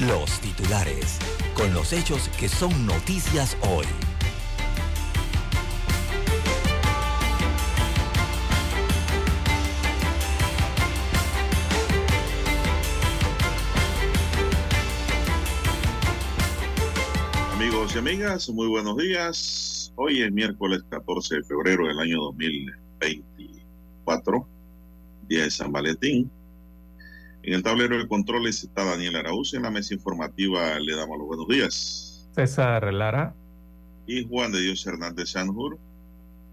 los titulares con los hechos que son noticias hoy. Amigos y amigas, muy buenos días. Hoy es miércoles 14 de febrero del año 2024, día de San Valentín. En el tablero de controles está Daniel Araúz. En la mesa informativa le damos los buenos días. César Lara. Y Juan de Dios Hernández Sanjur.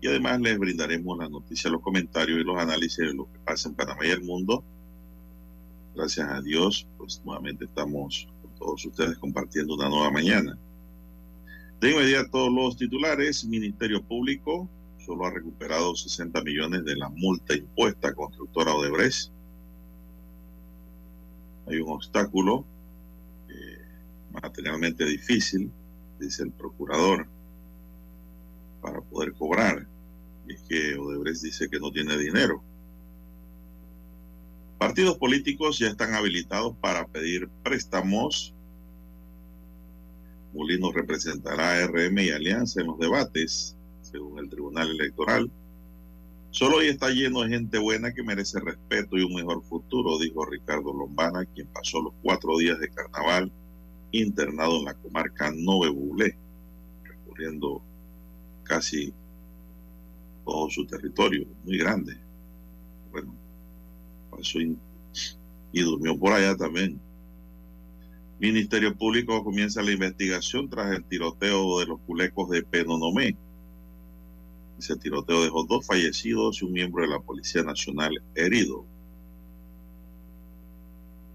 Y además les brindaremos las noticias, los comentarios y los análisis de lo que pasa en Panamá y el mundo. Gracias a Dios, pues nuevamente estamos con todos ustedes compartiendo una nueva mañana. De inmediato los titulares, Ministerio Público solo ha recuperado 60 millones de la multa impuesta a constructora Odebrecht hay un obstáculo eh, materialmente difícil, dice el procurador, para poder cobrar. Y es que Odebrecht dice que no tiene dinero. Partidos políticos ya están habilitados para pedir préstamos. Molino representará a RM y Alianza en los debates, según el Tribunal Electoral. Solo hoy está lleno de gente buena que merece respeto y un mejor futuro, dijo Ricardo Lombana, quien pasó los cuatro días de carnaval internado en la comarca Nove Bulé, recorriendo casi todo su territorio, muy grande. Bueno, pasó y durmió por allá también. Ministerio Público comienza la investigación tras el tiroteo de los culecos de Penonomé ese tiroteo dejó dos fallecidos y un miembro de la Policía Nacional herido.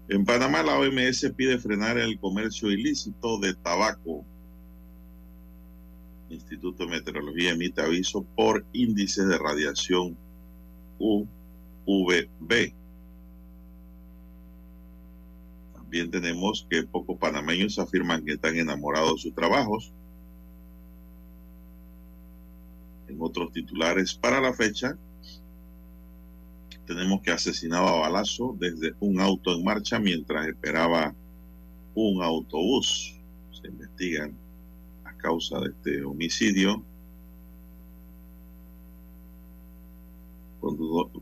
En Panamá la OMS pide frenar el comercio ilícito de tabaco. El Instituto de Meteorología emite aviso por índices de radiación UVB. También tenemos que pocos panameños afirman que están enamorados de sus trabajos. En otros titulares para la fecha. Tenemos que asesinaba a balazo desde un auto en marcha mientras esperaba un autobús. Se investigan a causa de este homicidio.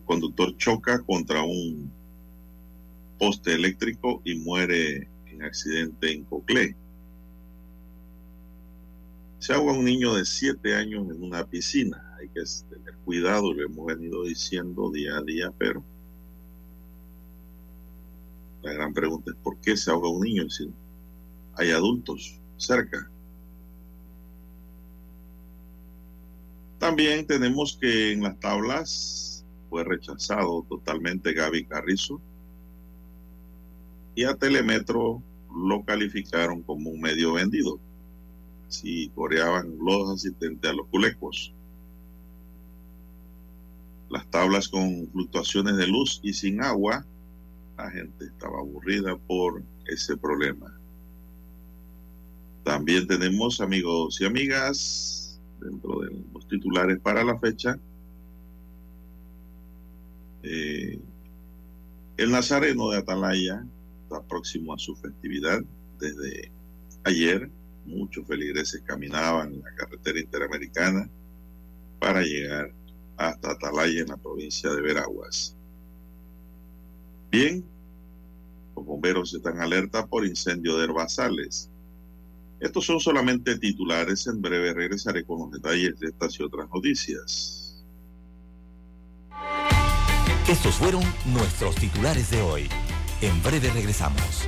Conductor, choca contra un poste eléctrico y muere en accidente en Coclé. Se ahoga un niño de 7 años en una piscina. Hay que tener cuidado, lo hemos venido diciendo día a día, pero la gran pregunta es ¿por qué se ahoga un niño si hay adultos cerca? También tenemos que en las tablas fue rechazado totalmente Gaby Carrizo y a Telemetro lo calificaron como un medio vendido si coreaban los asistentes a los culecos. Las tablas con fluctuaciones de luz y sin agua, la gente estaba aburrida por ese problema. También tenemos amigos y amigas dentro de los titulares para la fecha. Eh, el Nazareno de Atalaya está próximo a su festividad desde ayer muchos feligreses caminaban en la carretera interamericana para llegar hasta Atalaya en la provincia de Veraguas. Bien, los bomberos están alerta por incendio de herbazales. Estos son solamente titulares. En breve regresaré con los detalles de estas y otras noticias. Estos fueron nuestros titulares de hoy. En breve regresamos.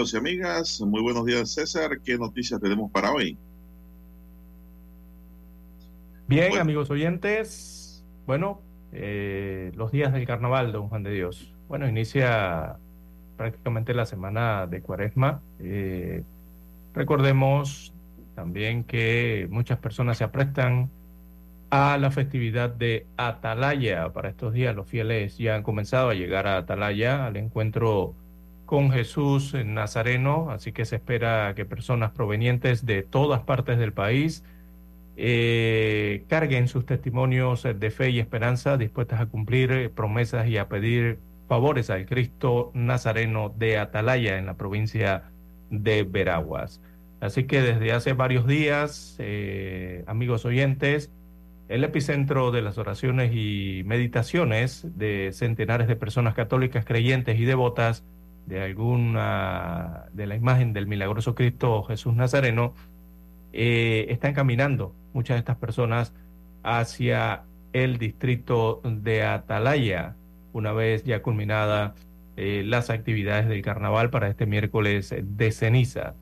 Amigos y amigas, muy buenos días, César. ¿Qué noticias tenemos para hoy? Bien, Bueno. amigos oyentes, bueno, eh, los días del carnaval, don Juan de Dios. Bueno, inicia prácticamente la semana de cuaresma. Eh, recordemos también que muchas personas se aprestan a la festividad de Atalaya. Para estos días los fieles ya han comenzado a llegar a Atalaya, al encuentro con Jesús Nazareno, así que se espera que personas provenientes de todas partes del país eh, carguen sus testimonios de fe y esperanza, dispuestas a cumplir promesas y a pedir favores al Cristo Nazareno de Atalaya en la provincia de Veraguas. Así que desde hace varios días, eh, amigos oyentes, el epicentro de las oraciones y meditaciones de centenares de personas católicas creyentes y devotas de alguna de la imagen del milagroso Cristo Jesús Nazareno eh, están caminando muchas de estas personas hacia el distrito de Atalaya, una vez ya culminada eh, las actividades del carnaval para este miércoles de ceniza.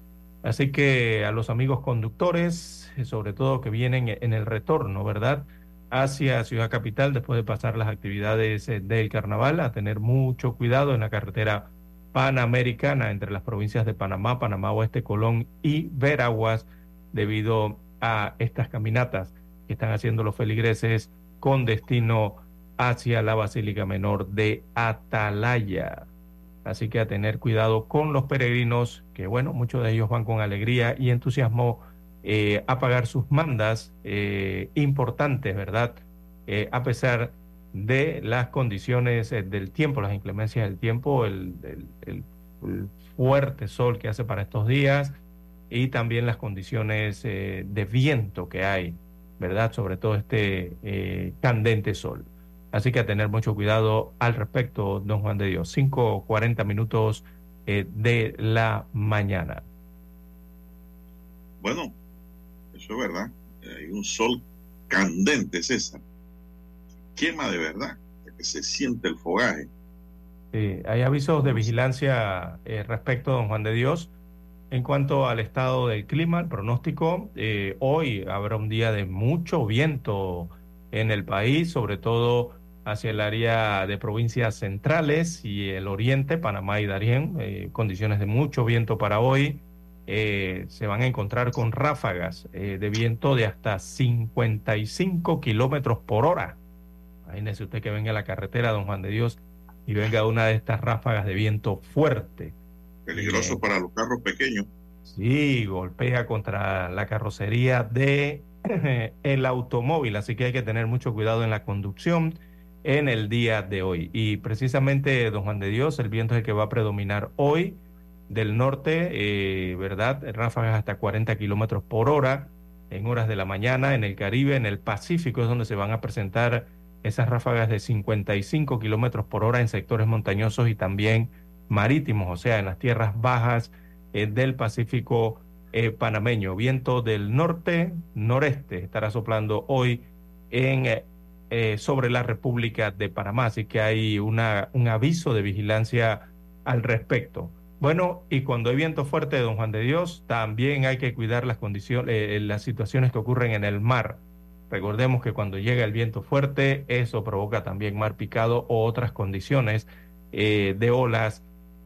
Así que a los amigos conductores, sobre todo que vienen en el retorno, ¿verdad? Hacia Ciudad Capital después de pasar las actividades eh, del carnaval, a tener mucho cuidado en la carretera panamericana entre las provincias de Panamá, Panamá Oeste, Colón y Veraguas, debido a estas caminatas que están haciendo los feligreses con destino hacia la Basílica Menor de Atalaya. Así que a tener cuidado con los peregrinos, que bueno, muchos de ellos van con alegría y entusiasmo eh, a pagar sus mandas eh, importantes, ¿verdad? Eh, a pesar de las condiciones eh, del tiempo, las inclemencias del tiempo, el, el- fuerte sol que hace para estos días y también las condiciones eh, de viento que hay, ¿verdad? Sobre todo este eh, candente sol. Así que a tener mucho cuidado al respecto, don Juan de Dios. 5.40 minutos de la mañana. Bueno, eso es verdad. Hay un sol candente, César. Quema de verdad, que se siente el fogaje. Sí, hay avisos de vigilancia eh, respecto, don Juan de Dios. En cuanto al estado del clima, el pronóstico, eh, hoy habrá un día de mucho viento en el país, sobre todo hacia el área de provincias centrales y el oriente, Panamá y Darién, eh, condiciones de mucho viento para hoy. Se van a encontrar con ráfagas de viento de hasta 55 kilómetros por hora. Imagínese usted que venga a la carretera, don Juan de Dios, y venga una de estas ráfagas de viento fuerte. Peligroso para los carros pequeños. Sí, golpea contra la carrocería de el automóvil, así que hay que tener mucho cuidado en la conducción en el día de hoy. Y precisamente, don Juan de Dios, el viento es el que va a predominar hoy del norte, eh, ¿verdad? Ráfagas hasta 40 kilómetros por hora en horas de la mañana, en el Caribe, en el Pacífico es donde se van a presentar esas ráfagas de 55 kilómetros por hora en sectores montañosos y también marítimos, o sea, en las tierras bajas eh, del Pacífico eh, panameño. Viento del norte, noreste estará soplando hoy en, eh, eh, sobre la República de Panamá, así que hay una, un aviso de vigilancia al respecto. Bueno, y cuando hay viento fuerte, don Juan de Dios, también hay que cuidar las condiciones, las situaciones que ocurren en el mar. Recordemos que cuando llega el viento fuerte, eso provoca también mar picado o otras condiciones eh, de olas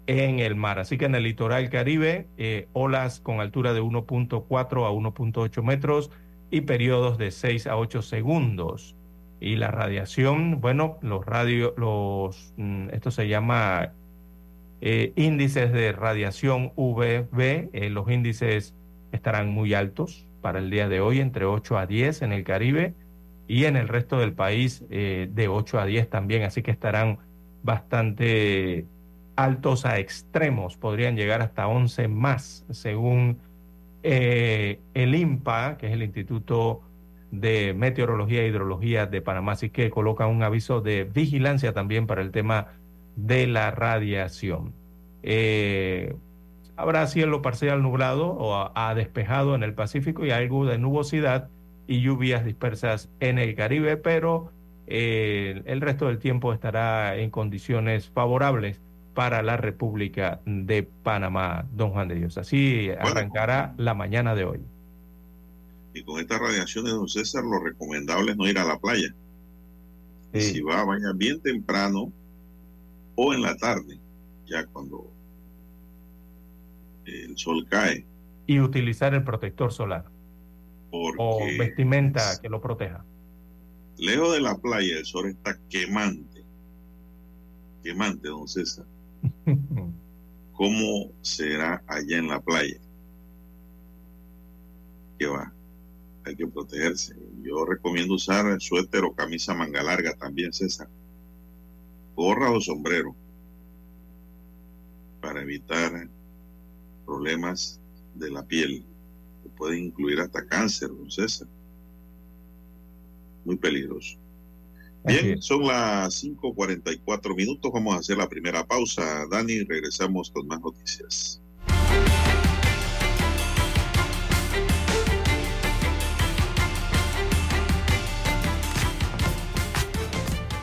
en el mar. Así que en el litoral caribe, eh, olas con altura de 1.4 a 1.8 metros y periodos de 6 a 8 segundos. Y la radiación, bueno, los radio, los, mm, esto se llama eh, índices de radiación UVB, los índices estarán muy altos para el día de hoy, entre 8 a 10 en el Caribe y en el resto del país de 8 a 10 también, así que estarán bastante altos a extremos, podrían llegar hasta 11 más, según eh, el INPA, que es el Instituto de Meteorología e Hidrología de Panamá, así que coloca un aviso de vigilancia también para el tema de la radiación. Eh, habrá cielo parcial nublado o a, despejado en el Pacífico y algo de nubosidad y lluvias dispersas en el Caribe, pero eh, el resto del tiempo estará en condiciones favorables para la República de Panamá, don Juan de Dios. Así arrancará la mañana de hoy. Y con estas radiaciones, don César, lo recomendable es no ir a la playa. Si va, vaya bien temprano o en la tarde, ya cuando el sol cae. Y utilizar el protector solar. o vestimenta que lo proteja. Lejos de la playa, el sol está quemante. Quemante, don César. ¿Cómo será allá en la playa? ¿Qué va? Hay que protegerse. Yo recomiendo usar suéter o camisa manga larga también, César. Gorra o sombrero. Para evitar problemas de la piel. Que pueden incluir hasta cáncer, don César. Muy peligroso. Bien, son las 5.44 minutos. Vamos a hacer la primera pausa. Dani, regresamos con más noticias.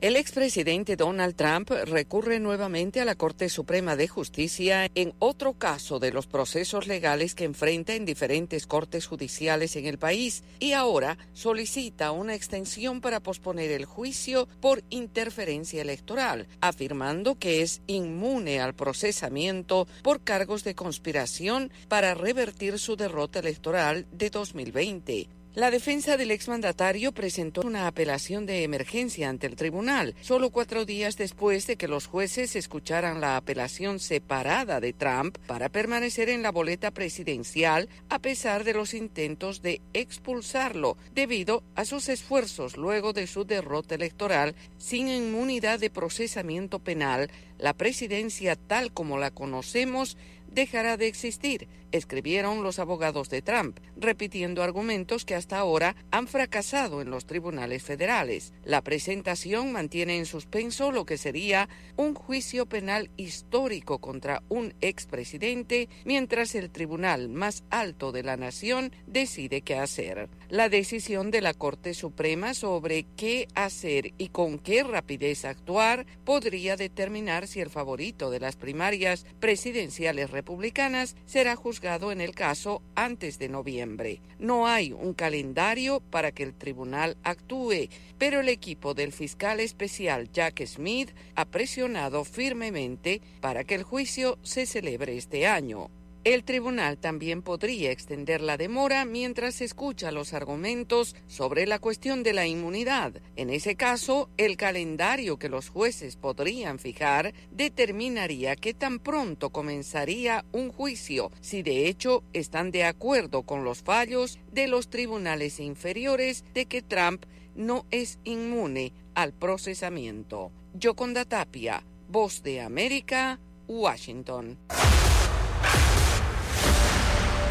El expresidente Donald Trump recurre nuevamente a la Corte Suprema de Justicia en otro caso de los procesos legales que enfrenta en diferentes cortes judiciales en el país y ahora solicita una extensión para posponer el juicio por interferencia electoral, afirmando que es inmune al procesamiento por cargos de conspiración para revertir su derrota electoral de 2020. La defensa del exmandatario presentó una apelación de emergencia ante el tribunal, solo cuatro días después de que los jueces escucharan la apelación separada de Trump para permanecer en la boleta presidencial a pesar de los intentos de expulsarlo debido a sus esfuerzos luego de su derrota electoral sin inmunidad de procesamiento penal. La presidencia tal como la conocemos dejará de existir, escribieron los abogados de Trump, repitiendo argumentos que hasta ahora han fracasado en los tribunales federales. La presentación mantiene en suspenso lo que sería un juicio penal histórico contra un expresidente, mientras el tribunal más alto de la nación decide qué hacer. La decisión de la Corte Suprema sobre qué hacer y con qué rapidez actuar podría determinar si el favorito de las primarias presidenciales republicanas será juzgado en el caso antes de noviembre. No hay un calendario para que el tribunal actúe, pero el equipo del fiscal especial Jack Smith ha presionado firmemente para que el juicio se celebre este año. El tribunal también podría extender la demora mientras escucha los argumentos sobre la cuestión de la inmunidad. En ese caso, el calendario que los jueces podrían fijar determinaría que tan pronto comenzaría un juicio, si de hecho están de acuerdo con los fallos de los tribunales inferiores de que Trump no es inmune al procesamiento. Yoconda Tapia, Voz de América, Washington.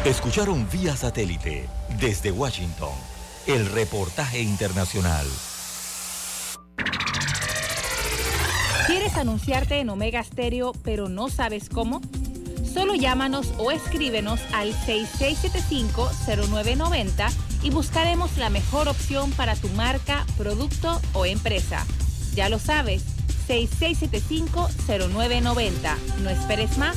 Escucharon vía satélite desde Washington el reportaje internacional. ¿Quieres anunciarte en Omega Stereo pero no sabes cómo? Solo llámanos o escríbenos al 6675-0990 y buscaremos la mejor opción para tu marca, producto o empresa. Ya lo sabes, 6675-0990. No esperes más.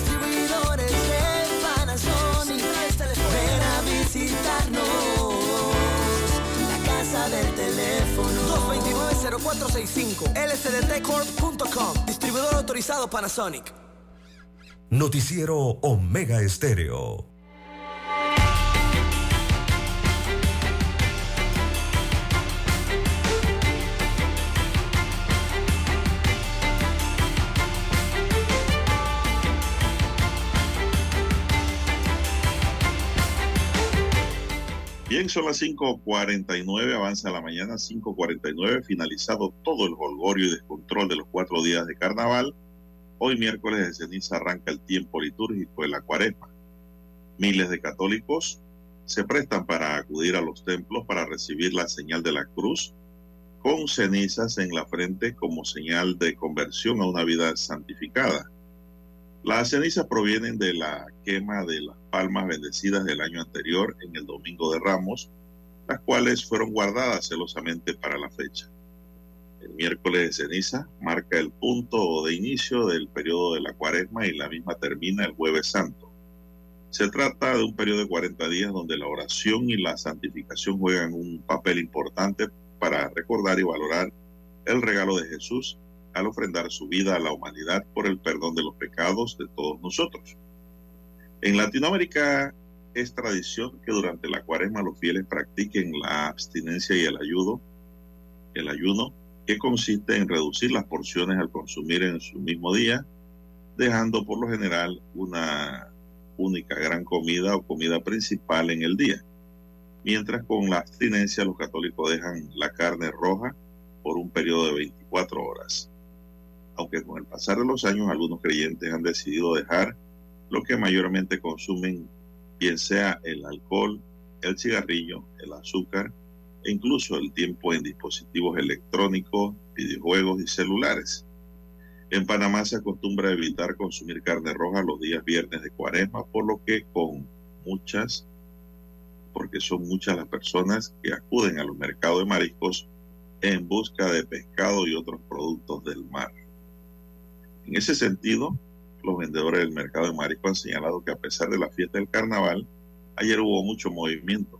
229-0465 lsdtcorp.com Distribuidor autorizado Panasonic. Noticiero Omega Estéreo. Bien, son las 5.49, avanza la mañana, 5.49, finalizado todo el holgorio y descontrol de los cuatro días de carnaval. Hoy miércoles de ceniza arranca el tiempo litúrgico de la cuaresma. Miles de católicos se prestan para acudir a los templos para recibir la señal de la cruz con cenizas en la frente como señal de conversión a una vida santificada. Las cenizas provienen de la quema de las palmas bendecidas del año anterior en el Domingo de Ramos, las cuales fueron guardadas celosamente para la fecha. El miércoles de ceniza marca el punto de inicio del periodo de la cuaresma y la misma termina el jueves santo. Se trata de un periodo de 40 días donde la oración y la santificación juegan un papel importante para recordar y valorar el regalo de Jesús al ofrendar su vida a la humanidad por el perdón de los pecados de todos nosotros. En Latinoamérica es tradición que durante la cuaresma los fieles practiquen la abstinencia y el ayuno, el ayuno que consiste en reducir las porciones al consumir en su mismo día, dejando por lo general una única gran comida o comida principal en el día. Mientras con la abstinencia los católicos dejan la carne roja por un periodo de 24 horas aunque con el pasar de los años algunos creyentes han decidido dejar lo que mayormente consumen, bien sea el alcohol, el cigarrillo, el azúcar e incluso el tiempo en dispositivos electrónicos, videojuegos y celulares. En Panamá se acostumbra a evitar consumir carne roja los días viernes de cuaresma, por lo que con muchas, porque son muchas las personas que acuden a los mercados de mariscos en busca de pescado y otros productos del mar. En ese sentido, los vendedores del mercado de marisco han señalado que a pesar de la fiesta del carnaval, ayer hubo mucho movimiento,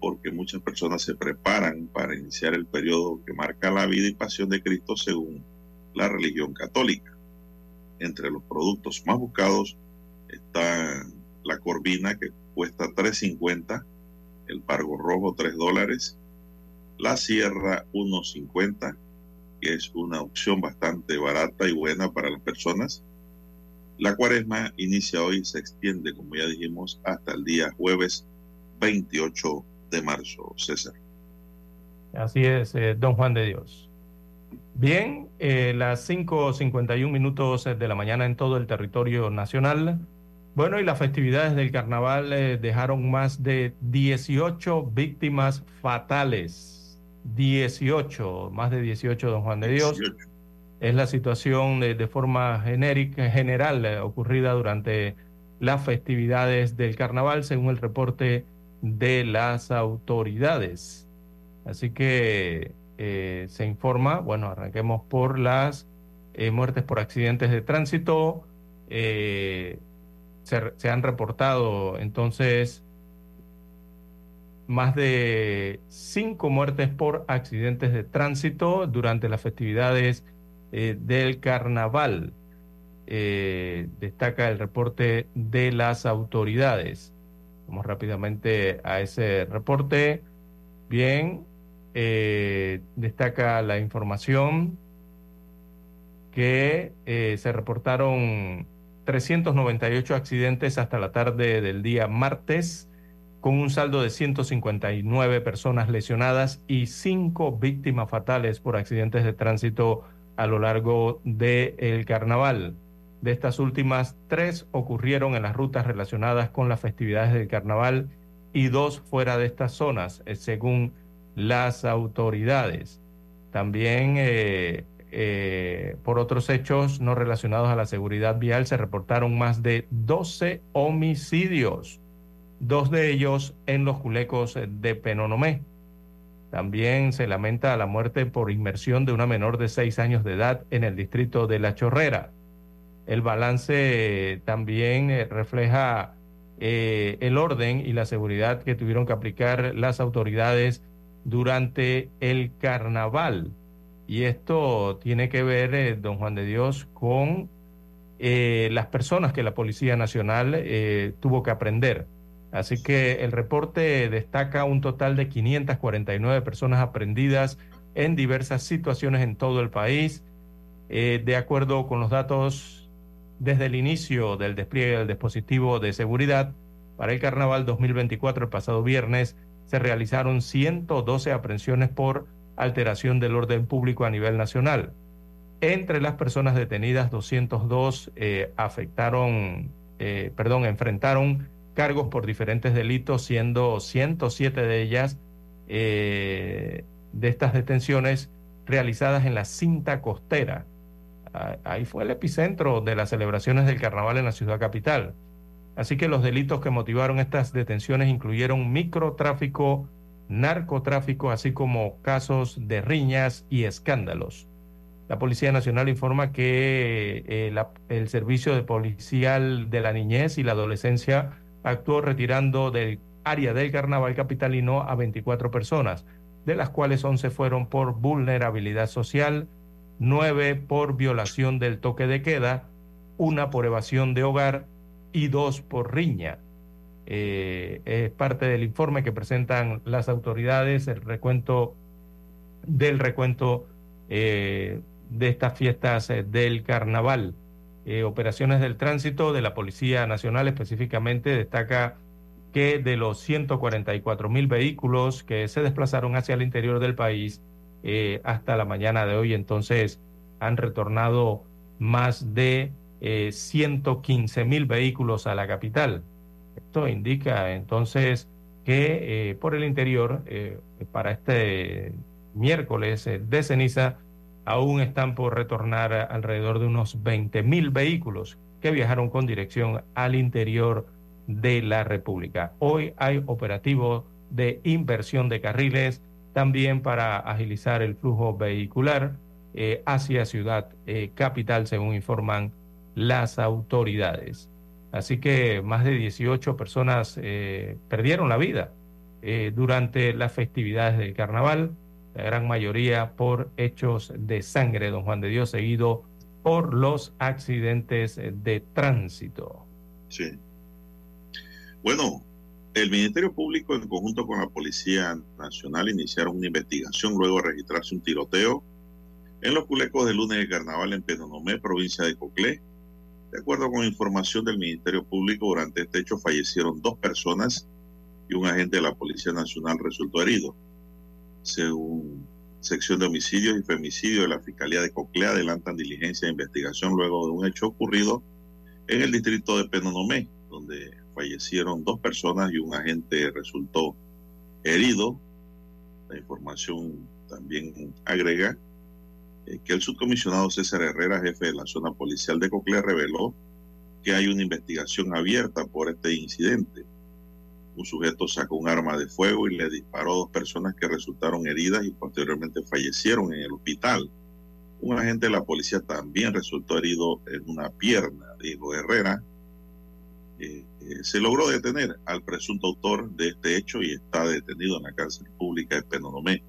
porque muchas personas se preparan para iniciar el periodo que marca la vida y pasión de Cristo según la religión católica. Entre los productos más buscados está la corvina que cuesta 3.50, el pargo rojo 3 dólares, la sierra 1.50, que es una opción bastante barata y buena para las personas. La cuaresma inicia hoy y se extiende, como ya dijimos, hasta el día jueves 28 de marzo, César. Así es, eh, don Juan de Dios. Bien, eh, las 5.51 minutos de la mañana en todo el territorio nacional. Bueno, y las festividades del carnaval eh, dejaron más de 18 víctimas fatales 18, más de 18, don Juan de Dios. Es la situación de, forma genérica, general eh, ocurrida durante las festividades del carnaval, según el reporte de las autoridades. Así que eh, se informa, bueno, arranquemos por las eh, muertes por accidentes de tránsito. Se, han reportado entonces más de cinco muertes por accidentes de tránsito durante las festividades del carnaval. destaca el reporte de las autoridades. Vamos rápidamente a ese reporte. Bien, eh, destaca la información que eh, se reportaron 398 accidentes hasta la tarde del día martes, con un saldo de 159 personas lesionadas y 5 víctimas fatales por accidentes de tránsito a lo largo del carnaval. De estas últimas, tres ocurrieron en las rutas relacionadas con las festividades del carnaval y dos fuera de estas zonas, eh, según las autoridades. También eh, eh, por otros hechos no relacionados a la seguridad vial se reportaron más de 12 homicidios, dos de ellos en los culecos de Penonomé. También se lamenta la muerte por inmersión de una menor de 6 años de edad en el distrito de La Chorrera. El balance también eh, refleja el orden y la seguridad que tuvieron que aplicar las autoridades durante el carnaval. Y esto tiene que ver, eh, don Juan de Dios, con eh, las personas que la Policía Nacional eh, tuvo que aprender. Así que el reporte destaca un total de 549 personas aprendidas en diversas situaciones en todo el país. de acuerdo con los datos desde el inicio del despliegue del dispositivo de seguridad para el Carnaval 2024 el pasado viernes, se realizaron 112 aprehensiones por alteración del orden público a nivel nacional. Entre las personas detenidas, 202 eh, afectaron, eh, perdón, enfrentaron cargos por diferentes delitos, siendo 107 de ellas eh, de estas detenciones realizadas en la cinta costera. Ahí fue el epicentro de las celebraciones del carnaval en la ciudad capital. Así que los delitos que motivaron estas detenciones incluyeron microtráfico, narcotráfico, así como casos de riñas y escándalos. La Policía Nacional informa que eh, el Servicio de Policial de la Niñez y la Adolescencia actuó retirando del área del carnaval capitalino a 24 personas, de las cuales 11 fueron por vulnerabilidad social, 9 por violación del toque de queda, una por evasión de hogar y dos por riña. Eh, es parte del informe que presentan las autoridades, el recuento del recuento eh, de estas fiestas eh, del carnaval. Operaciones del tránsito de la Policía Nacional específicamente destaca que de los 144 mil vehículos que se desplazaron hacia el interior del país hasta la mañana de hoy, entonces han retornado más de 115 eh, mil vehículos a la capital. Esto indica entonces que eh, por el interior, eh, para este miércoles de ceniza, aún están por retornar alrededor de unos 20 mil vehículos que viajaron con dirección al interior de la República. Hoy hay operativo de inversión de carriles también para agilizar el flujo vehicular hacia Ciudad Capital, según informan las autoridades. Así que más de 18 personas eh, perdieron la vida eh, durante las festividades del carnaval, la gran mayoría por hechos de sangre, don Juan de Dios, seguido por los accidentes de tránsito. Sí. Bueno, el Ministerio Público en conjunto con la Policía Nacional iniciaron una investigación luego de registrarse un tiroteo en los culecos del lunes de carnaval en Penonomé, provincia de Coclé, de acuerdo con información del Ministerio Público, durante este hecho fallecieron dos personas y un agente de la Policía Nacional resultó herido. Según sección de homicidios y femicidios de la Fiscalía de Coclea, adelantan diligencia de investigación luego de un hecho ocurrido en el distrito de Penonomé, donde fallecieron dos personas y un agente resultó herido. La información también agrega eh, que el subcomisionado César Herrera, jefe de la zona policial de Coclé, reveló que hay una investigación abierta por este incidente. Un sujeto sacó un arma de fuego y le disparó a dos personas que resultaron heridas y posteriormente fallecieron en el hospital. Un agente de la policía también resultó herido en una pierna, dijo Herrera. Eh, eh, se logró detener al presunto autor de este hecho y está detenido en la cárcel pública de Penonomé.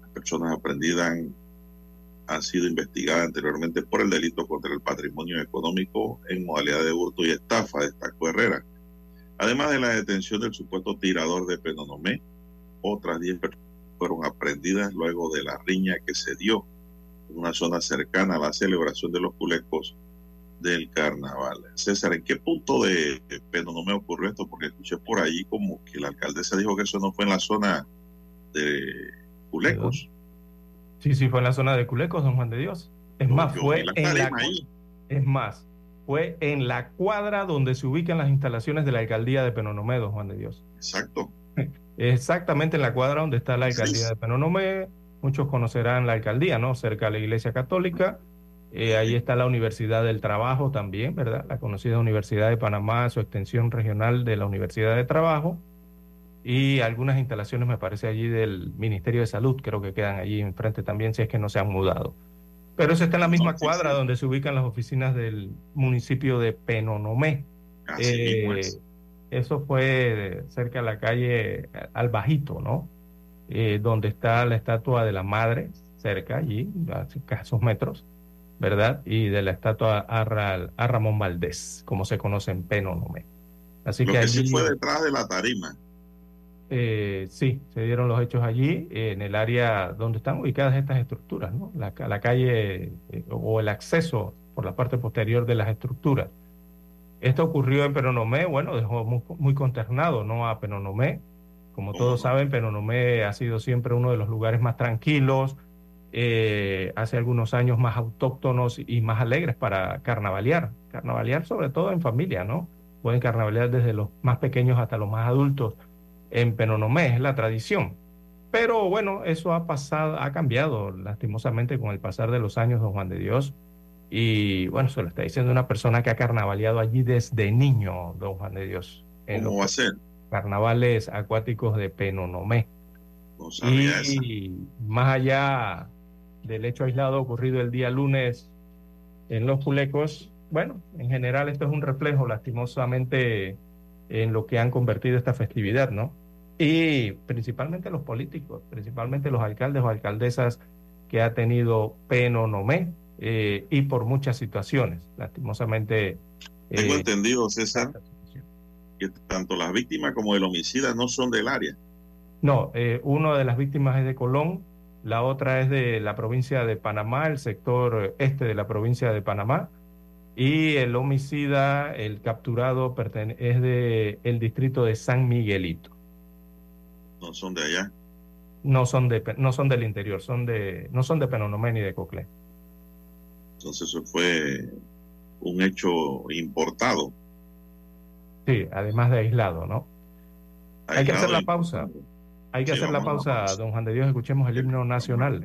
Las personas aprendidas han, han sido investigadas anteriormente por el delito contra el patrimonio económico en modalidad de hurto y estafa, destacó Herrera. Además de la detención del supuesto tirador de Penonomé, otras 10 personas fueron aprendidas luego de la riña que se dio en una zona cercana a la celebración de los culecos del carnaval. César, ¿en qué punto de Penonomé ocurrió esto? Porque escuché por allí como que la alcaldesa dijo que eso no fue en la zona de Culecos. Sí, sí, fue en la zona de Culecos, don Juan de Dios. Es No, más, fue en la, ahí. es más, fue en la cuadra donde se ubican las instalaciones de la alcaldía de Penonomé, don Juan de Dios. Exacto. Exactamente en la cuadra donde está la alcaldía Sí. de Penonomé. Muchos conocerán la alcaldía, ¿no? Cerca de la iglesia católica. Eh, ahí está la Universidad del Trabajo también, ¿verdad? La conocida Universidad de Panamá, su extensión regional de la Universidad de Trabajo. Y algunas instalaciones, me parece, allí del Ministerio de Salud, creo que quedan allí enfrente también, si es que no se han mudado. Pero eso está en la misma cuadra sí. donde se ubican las oficinas del municipio de Penonomé. Así Eh, mismo es. eso fue cerca de la calle Al Bajito, ¿no? Eh, donde está la estatua de la madre, cerca allí, a escasos metros, ¿verdad? Y de la estatua a, Ra- a Ramón Valdés, como se conoce en Penonomé. Así Lo que que allí, sí fue detrás de la tarima. Eh, sí, se dieron los hechos allí, en el área donde están ubicadas estas estructuras, ¿no? La, la calle eh, o el acceso por la parte posterior de las estructuras. Esto ocurrió en Penonomé, bueno, dejó muy, muy consternado, ¿no? A Penonomé. Como ¿Cómo todos saben, Penonomé ha sido siempre uno de los lugares más tranquilos, eh, hace algunos años más autóctonos y más alegres para carnavalear. Carnavalear sobre todo en familia, ¿no? Pueden carnavalear desde los más pequeños hasta los más adultos en Penonomé, es la tradición. Pero bueno, eso ha pasado, ha cambiado lastimosamente con el pasar de los años, don Juan de Dios. Y bueno, se lo está diciendo una persona que ha carnavaleado allí desde niño, don Juan de Dios, en ¿Cómo los va a ser? carnavales acuáticos de Penonomé. No sabía esa. Y más allá del hecho aislado ocurrido el día lunes en Los Culecos, bueno, en general esto es un reflejo lastimosamente en lo que han convertido esta festividad, ¿no? Y principalmente los políticos, principalmente los alcaldes o alcaldesas que ha tenido Penonomé eh, y por muchas situaciones, lastimosamente. Tengo eh, entendido, César, que tanto las víctimas como el homicida no son del área. No, eh, una de las víctimas es de Colón, la otra es de la provincia de Panamá, el sector este de la provincia de Panamá, y el homicida, el capturado, es de el distrito de San Miguelito. No son de allá. No son de no son del interior, son de no son de Penonomé ni de Coclé. Entonces eso fue un hecho importado. Sí, además de aislado, ¿no? Hay que hacer la pausa. Hay que hacer la pausa. don Juan de Dios, escuchemos el himno nacional.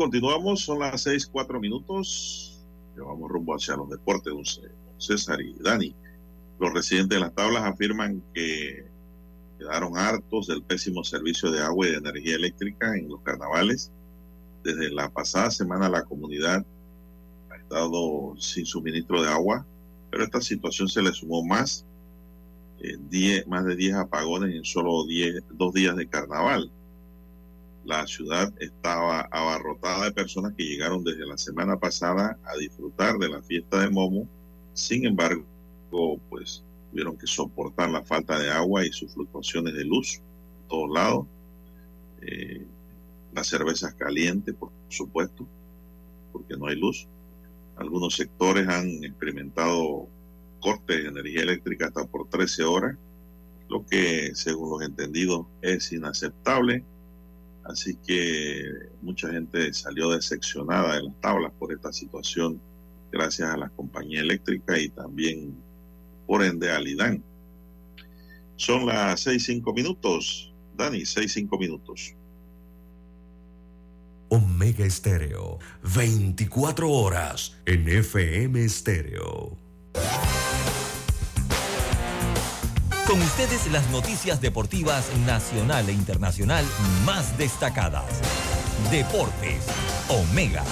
Continuamos, son las seis, cuatro minutos. Llevamos rumbo hacia los deportes, don César y Dani. Los residentes de las tablas afirman que quedaron hartos del pésimo servicio de agua y de energía eléctrica en los carnavales. Desde la pasada semana la comunidad ha estado sin suministro de agua, pero esta situación se le sumó más, eh, más de 10 apagones en solo diez, dos días de carnaval la ciudad estaba abarrotada de personas que llegaron desde la semana pasada a disfrutar de la fiesta de Momo. Sin embargo, pues tuvieron que soportar la falta de agua y sus fluctuaciones de luz en todos lados. Eh, las cervezas calientes, por supuesto, porque no hay luz. Algunos sectores han experimentado cortes de energía eléctrica hasta por 13 horas, lo que, según los entendidos, es inaceptable Así que mucha gente salió decepcionada de las tablas por esta situación, gracias a la compañía eléctrica y también, por ende, al IDAN. Son las seis cinco minutos. Dani, seis cinco minutos. Omega Estéreo, 24 horas en FM Estéreo. Con ustedes las noticias deportivas nacional e internacional más destacadas. Deportes, Omega.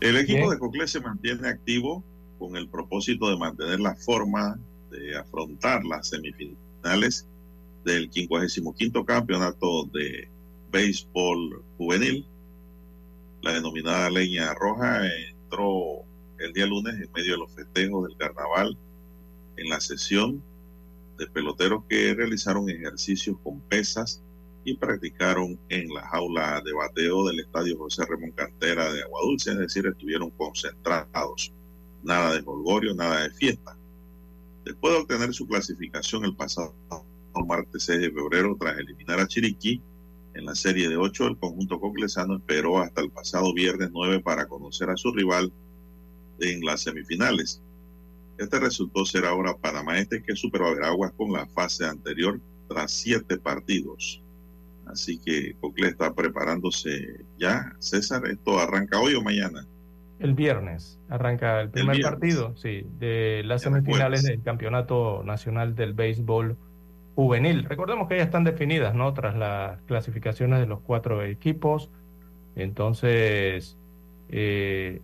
El equipo de Coclé se mantiene activo con el propósito de mantener la forma de afrontar las semifinales del 55 campeonato de béisbol juvenil, la denominada leña roja, el día lunes en medio de los festejos del carnaval en la sesión de peloteros que realizaron ejercicios con pesas y practicaron en la jaula de bateo del estadio José Ramón Cantera de Aguadulce, es decir, estuvieron concentrados. Nada de holgorio, nada de fiesta. Después de obtener su clasificación el pasado martes 6 de febrero tras eliminar a Chiriquí, en la serie de ocho, el conjunto coclesano esperó hasta el pasado viernes 9 para conocer a su rival en las semifinales. Este resultó ser ahora Panamá Este que superó a Veraguas con la fase anterior tras siete partidos. Así que Cocle está preparándose ya. César, ¿esto arranca hoy o mañana? El viernes arranca el primer partido, sí, de las semifinales del Campeonato Nacional del Béisbol juvenil. Recordemos que ya están definidas, ¿no? Tras las clasificaciones de los cuatro equipos. Entonces, eh,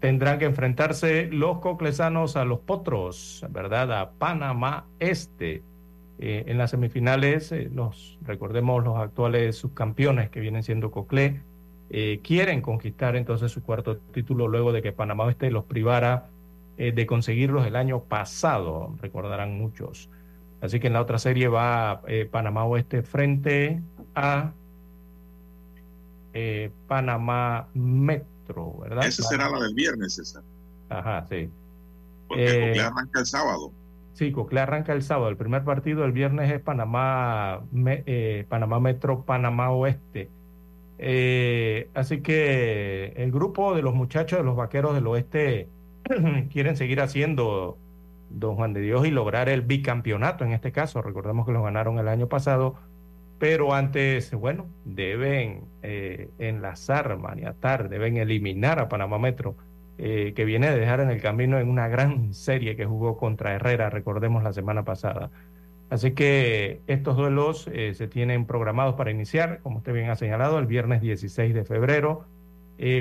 tendrán que enfrentarse los coclesanos a los potros, ¿verdad? A Panamá Este. Eh, en las semifinales, eh, los, recordemos los actuales subcampeones que vienen siendo Coclé, quieren conquistar entonces su cuarto título luego de que Panamá Este los privara de conseguirlos el año pasado, recordarán muchos. Así que en la otra serie va eh, Panamá Oeste frente a eh, Panamá Metro, ¿verdad? Esa será la del viernes, César. Ajá, sí. Porque eh, arranca el sábado. Sí, Cocle arranca el sábado. El primer partido del viernes es Panamá, Panamá Metro, Panamá Oeste. así que el grupo de los muchachos de los vaqueros del oeste quieren seguir haciendo don Juan de Dios y lograr el bicampeonato en este caso. Recordemos que lo ganaron el año pasado, pero antes, bueno, deben eh, enlazar, maniatar, deben eliminar a Panamá Metro, eh, que viene de dejar en el camino en una gran serie que jugó contra Herrera, recordemos la semana pasada. Así que estos duelos eh, se tienen programados para iniciar, como usted bien ha señalado, el viernes 16 de febrero,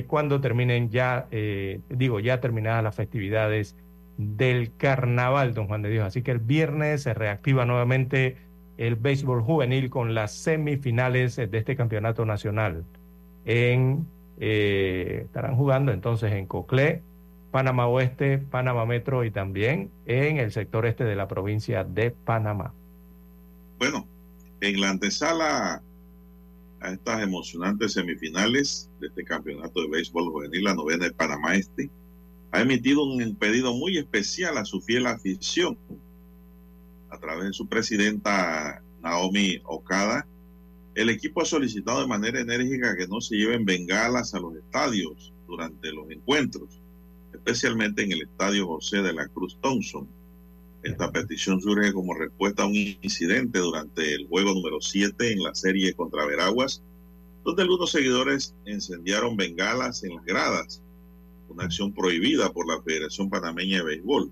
cuando terminen ya, digo, ya terminadas las festividades del carnaval, don Juan de Dios. Así que el viernes se reactiva nuevamente el béisbol juvenil con las semifinales de este campeonato nacional en Eh, estarán jugando entonces en Coclé, Panamá Oeste, Panamá Metro y también en el sector este de la provincia de Panamá. Bueno, en la antesala a estas emocionantes semifinales de este campeonato de béisbol juvenil, la novena de Panamá Este, ha emitido un pedido muy especial a su fiel afición a través de su presidenta Naomi Okada. El equipo ha solicitado de manera enérgica que no se lleven bengalas a los estadios durante los encuentros, especialmente en el estadio José de la Cruz Thompson. Esta petición surge como respuesta a un incidente durante el juego número 7 en la serie contra Veraguas, donde algunos seguidores encendiaron bengalas en las gradas una acción prohibida por la Federación Panameña de Béisbol.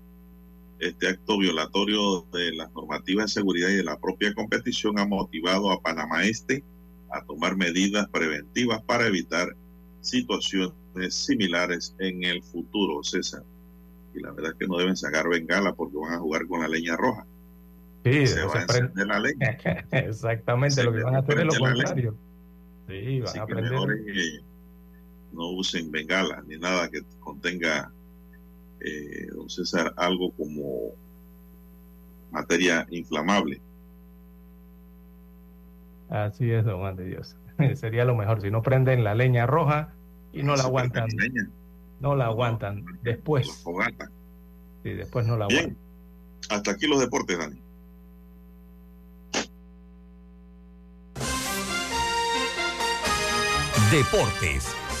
Este acto violatorio de las normativas de seguridad y de la propia competición ha motivado a Panamá Este a tomar medidas preventivas para evitar situaciones similares en el futuro, César. Y la verdad es que no deben sacar bengala porque van a jugar con la leña roja. Sí, se va a encender la leña. Exactamente, lo que van a hacer es lo contrario. Sí, van a aprender no usen bengala ni nada que contenga, eh, don César, algo como materia inflamable. Así es, don Juan de Dios. Sería lo mejor. Si no prenden la leña roja y no, la aguantan. No la aguantan. después. Sí, después no la aguantan. Hasta aquí los deportes, Dani. Deportes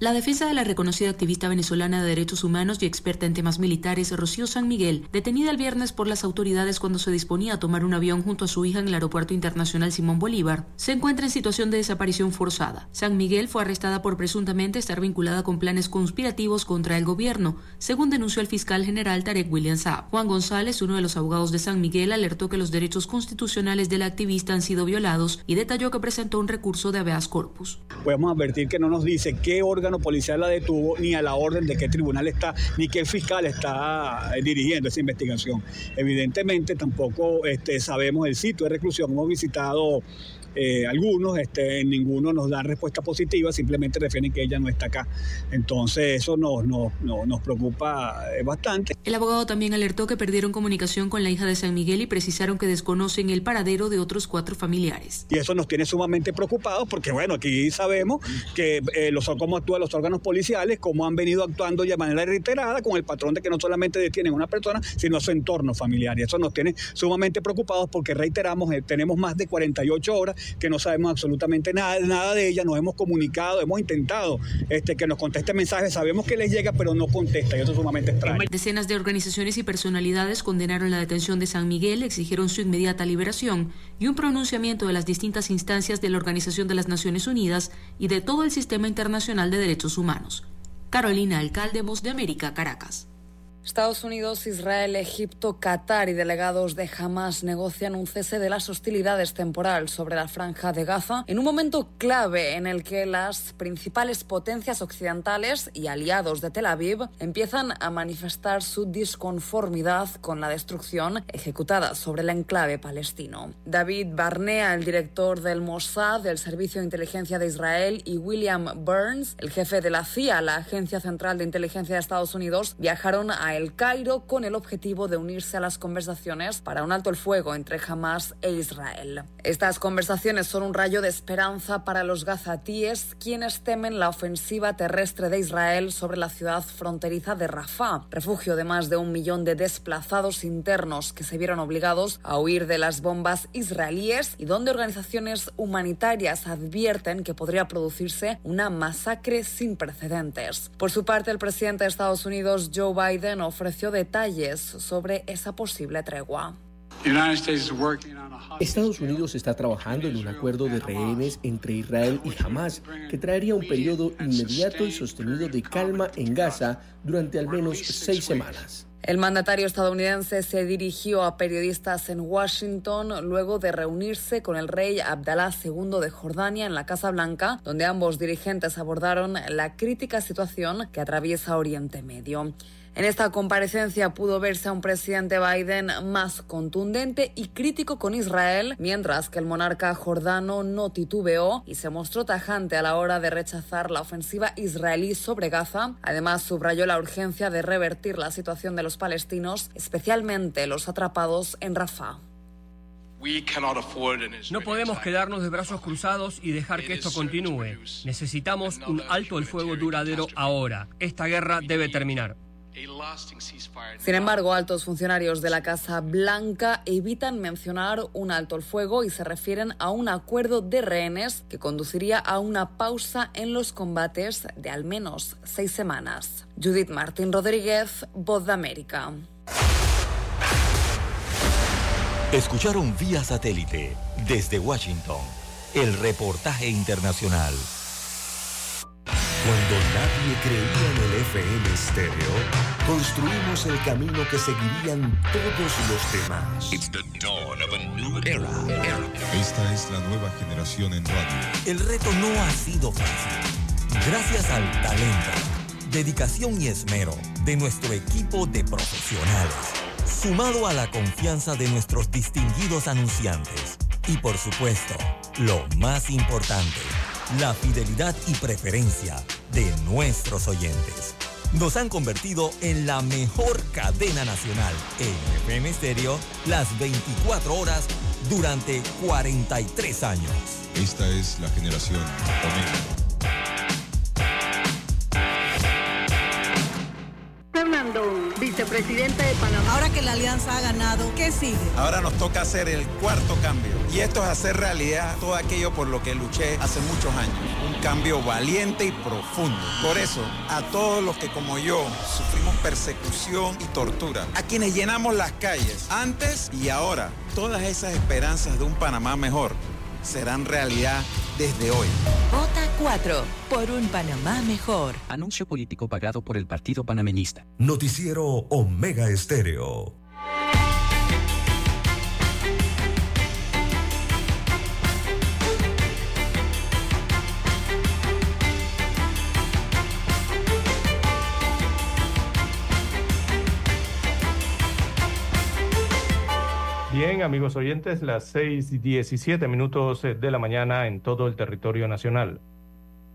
La defensa de la reconocida activista venezolana de derechos humanos y experta en temas militares, Rocío San Miguel, detenida el viernes por las autoridades cuando se disponía a tomar un avión junto a su hija en el Aeropuerto Internacional Simón Bolívar, se encuentra en situación de desaparición forzada. San Miguel fue arrestada por presuntamente estar vinculada con planes conspirativos contra el gobierno, según denunció el fiscal general Tarek William Saab. Juan González, uno de los abogados de San Miguel, alertó que los derechos constitucionales de la activista han sido violados y detalló que presentó un recurso de habeas corpus. Podemos advertir que no nos dice qué órgano policial la detuvo, ni a la orden de qué tribunal está, ni qué fiscal está eh, dirigiendo esa investigación. Evidentemente tampoco este, sabemos el sitio de reclusión. Hemos visitado eh, algunos, este, ninguno nos dan respuesta positiva, simplemente refieren que ella no está acá. Entonces eso nos, nos, nos preocupa eh, bastante. El abogado también alertó que perdieron comunicación con la hija de San Miguel y precisaron que desconocen el paradero de otros cuatro familiares. Y eso nos tiene sumamente preocupados porque bueno, aquí sabemos que eh, los, cómo actúan los órganos policiales, cómo han venido actuando de manera reiterada con el patrón de que no solamente detienen a una persona, sino a su entorno familiar. Y eso nos tiene sumamente preocupados porque reiteramos, tenemos más de 48 horas que no sabemos absolutamente nada, nada de ella, nos hemos comunicado, hemos intentado este, que nos conteste mensajes, sabemos que les llega, pero no contesta, y eso es sumamente extraño. Decenas de organizaciones y personalidades condenaron la detención de San Miguel, exigieron su inmediata liberación y un pronunciamiento de las distintas instancias de la Organización de las Naciones Unidas y de todo el sistema internacional de derechos humanos. Carolina Alcalde, Voz de América, Caracas. Estados Unidos, Israel, Egipto, Qatar y delegados de Hamas negocian un cese de las hostilidades temporal sobre la franja de Gaza en un momento clave en el que las principales potencias occidentales y aliados de Tel Aviv empiezan a manifestar su disconformidad con la destrucción ejecutada sobre el enclave palestino. David Barnea, el director del Mossad, del Servicio de Inteligencia de Israel, y William Burns, el jefe de la CIA, la Agencia Central de Inteligencia de Estados Unidos, viajaron a El Cairo con el objetivo de unirse a las conversaciones para un alto el fuego entre Hamas e Israel. Estas conversaciones son un rayo de esperanza para los gazatíes, quienes temen la ofensiva terrestre de Israel sobre la ciudad fronteriza de Rafah, refugio de más de un millón de desplazados internos que se vieron obligados a huir de las bombas israelíes y donde organizaciones humanitarias advierten que podría producirse una masacre sin precedentes. Por su parte, el presidente de Estados Unidos, Joe Biden, ofreció detalles sobre esa posible tregua. Estados Unidos está trabajando en un acuerdo de rehenes entre Israel y Hamas que traería un periodo inmediato y sostenido de calma en Gaza durante al menos seis semanas. El mandatario estadounidense se dirigió a periodistas en Washington luego de reunirse con el rey Abdallah II de Jordania en la Casa Blanca, donde ambos dirigentes abordaron la crítica situación que atraviesa Oriente Medio. En esta comparecencia pudo verse a un presidente Biden más contundente y crítico con Israel, mientras que el monarca jordano no titubeó y se mostró tajante a la hora de rechazar la ofensiva israelí sobre Gaza. Además, subrayó la urgencia de revertir la situación de los palestinos, especialmente los atrapados en Rafah. No podemos quedarnos de brazos cruzados y dejar que esto continúe. Necesitamos un alto el fuego duradero ahora. Esta guerra debe terminar. Sin embargo, altos funcionarios de la Casa Blanca evitan mencionar un alto el fuego y se refieren a un acuerdo de rehenes que conduciría a una pausa en los combates de al menos seis semanas. Judith Martín Rodríguez, Voz de América. Escucharon vía satélite desde Washington el reportaje internacional. Cuando nadie creía en el FM estéreo, construimos el camino que seguirían todos los demás. Esta es la nueva generación en radio. El reto no ha sido fácil. Gracias al talento, dedicación y esmero de nuestro equipo de profesionales, sumado a la confianza de nuestros distinguidos anunciantes y por supuesto, lo más importante, la fidelidad y preferencia de nuestros oyentes. Nos han convertido en la mejor cadena nacional en FM Stereo las 24 horas durante 43 años. Esta es la generación. Vicepresidente de Panamá. Ahora que la alianza ha ganado, ¿qué sigue? Ahora nos toca hacer el cuarto cambio. Y esto es hacer realidad todo aquello por lo que luché hace muchos años. Un cambio valiente y profundo. Por eso, a todos los que como yo sufrimos persecución y tortura, a quienes llenamos las calles antes y ahora, todas esas esperanzas de un Panamá mejor serán realidad desde hoy. Vota 4 por un Panamá mejor. Anuncio político pagado por el Partido Panameñista. Noticiero Omega Estéreo. Bien, amigos oyentes, las 6 y 17 minutos de la mañana en todo el territorio nacional.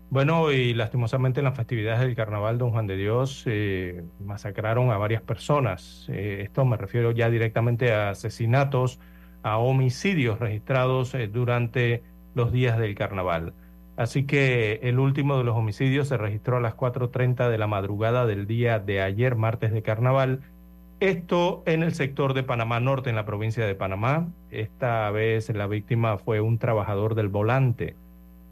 Bueno, y lastimosamente en las festividades del Carnaval Don Juan de Dios eh, masacraron a varias personas. Eh, esto me refiero ya directamente a asesinatos, a homicidios registrados eh, durante los días del Carnaval. Así que el último de los homicidios se registró a las 4.30 de la madrugada del día de ayer, martes de Carnaval, esto en el sector de Panamá Norte, en la provincia de Panamá. Esta vez la víctima fue un trabajador del volante.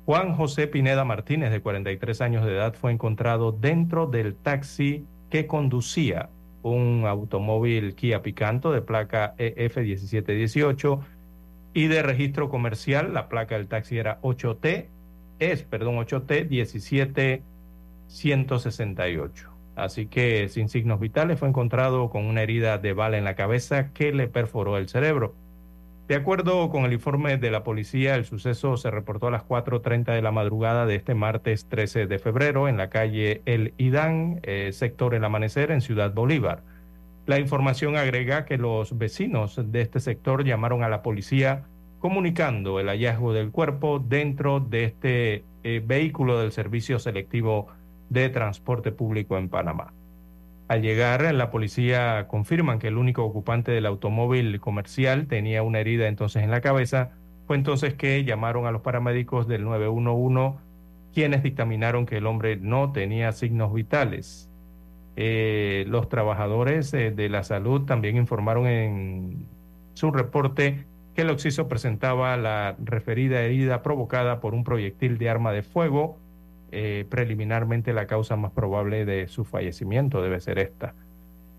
Juan José Pineda Martínez, de 43 años de edad, fue encontrado dentro del taxi que conducía un automóvil Kia Picanto de placa E EF1718 y de registro comercial. La placa del taxi era 8T, es, perdón, 8T 17168. Así que sin signos vitales fue encontrado con una herida de bala en la cabeza que le perforó el cerebro. De acuerdo con el informe de la policía, el suceso se reportó a las 4.30 de la madrugada de este martes 13 de febrero en la calle El Idán, eh, sector El Amanecer, en Ciudad Bolívar. La información agrega que los vecinos de este sector llamaron a la policía comunicando el hallazgo del cuerpo dentro de este eh, vehículo del servicio selectivo de transporte público en Panamá. Al llegar, la policía confirman que el único ocupante del automóvil comercial tenía una herida entonces en la cabeza. Fue entonces que llamaron a los paramédicos del 911, quienes dictaminaron que el hombre no tenía signos vitales. Eh, los trabajadores eh, de la salud también informaron en su reporte que el occiso presentaba la referida herida provocada por un proyectil de arma de fuego. Eh, preliminarmente la causa más probable de su fallecimiento debe ser esta.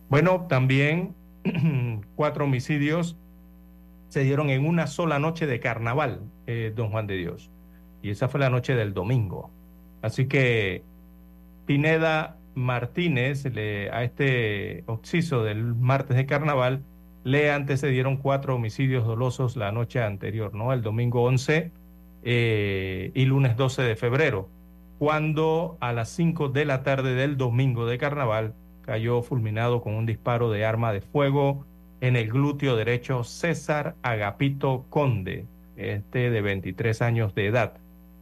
Bueno, también cuatro homicidios se dieron en una sola noche de carnaval, don Juan de Dios. Y esa fue la noche del domingo. Así que Pineda Martínez, le, a este occiso del martes de carnaval, le antecedieron cuatro homicidios dolosos la noche anterior, ¿no? El domingo 11 eh, y lunes 12 de febrero, cuando a las 5 de la tarde del domingo de carnaval cayó fulminado con un disparo de arma de fuego en el glúteo derecho César Agapito Conde, este de 23 años de edad.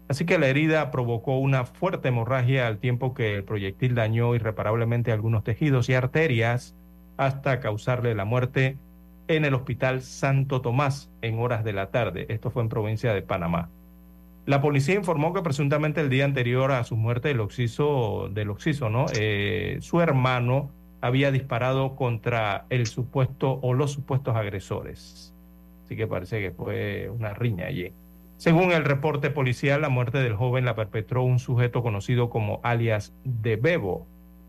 Así que la herida provocó una fuerte hemorragia al tiempo que el proyectil dañó irreparablemente algunos tejidos y arterias hasta causarle la muerte en el Hospital Santo Tomás en horas de la tarde. Esto fue en provincia de Panamá. La policía informó que presuntamente el día anterior a su muerte del occiso, del occiso, ¿no? Eh, su hermano había disparado contra el supuesto o los supuestos agresores. Así que parece que fue una riña allí. Según el reporte policial, la muerte del joven la perpetró un sujeto conocido como alias de Bebo,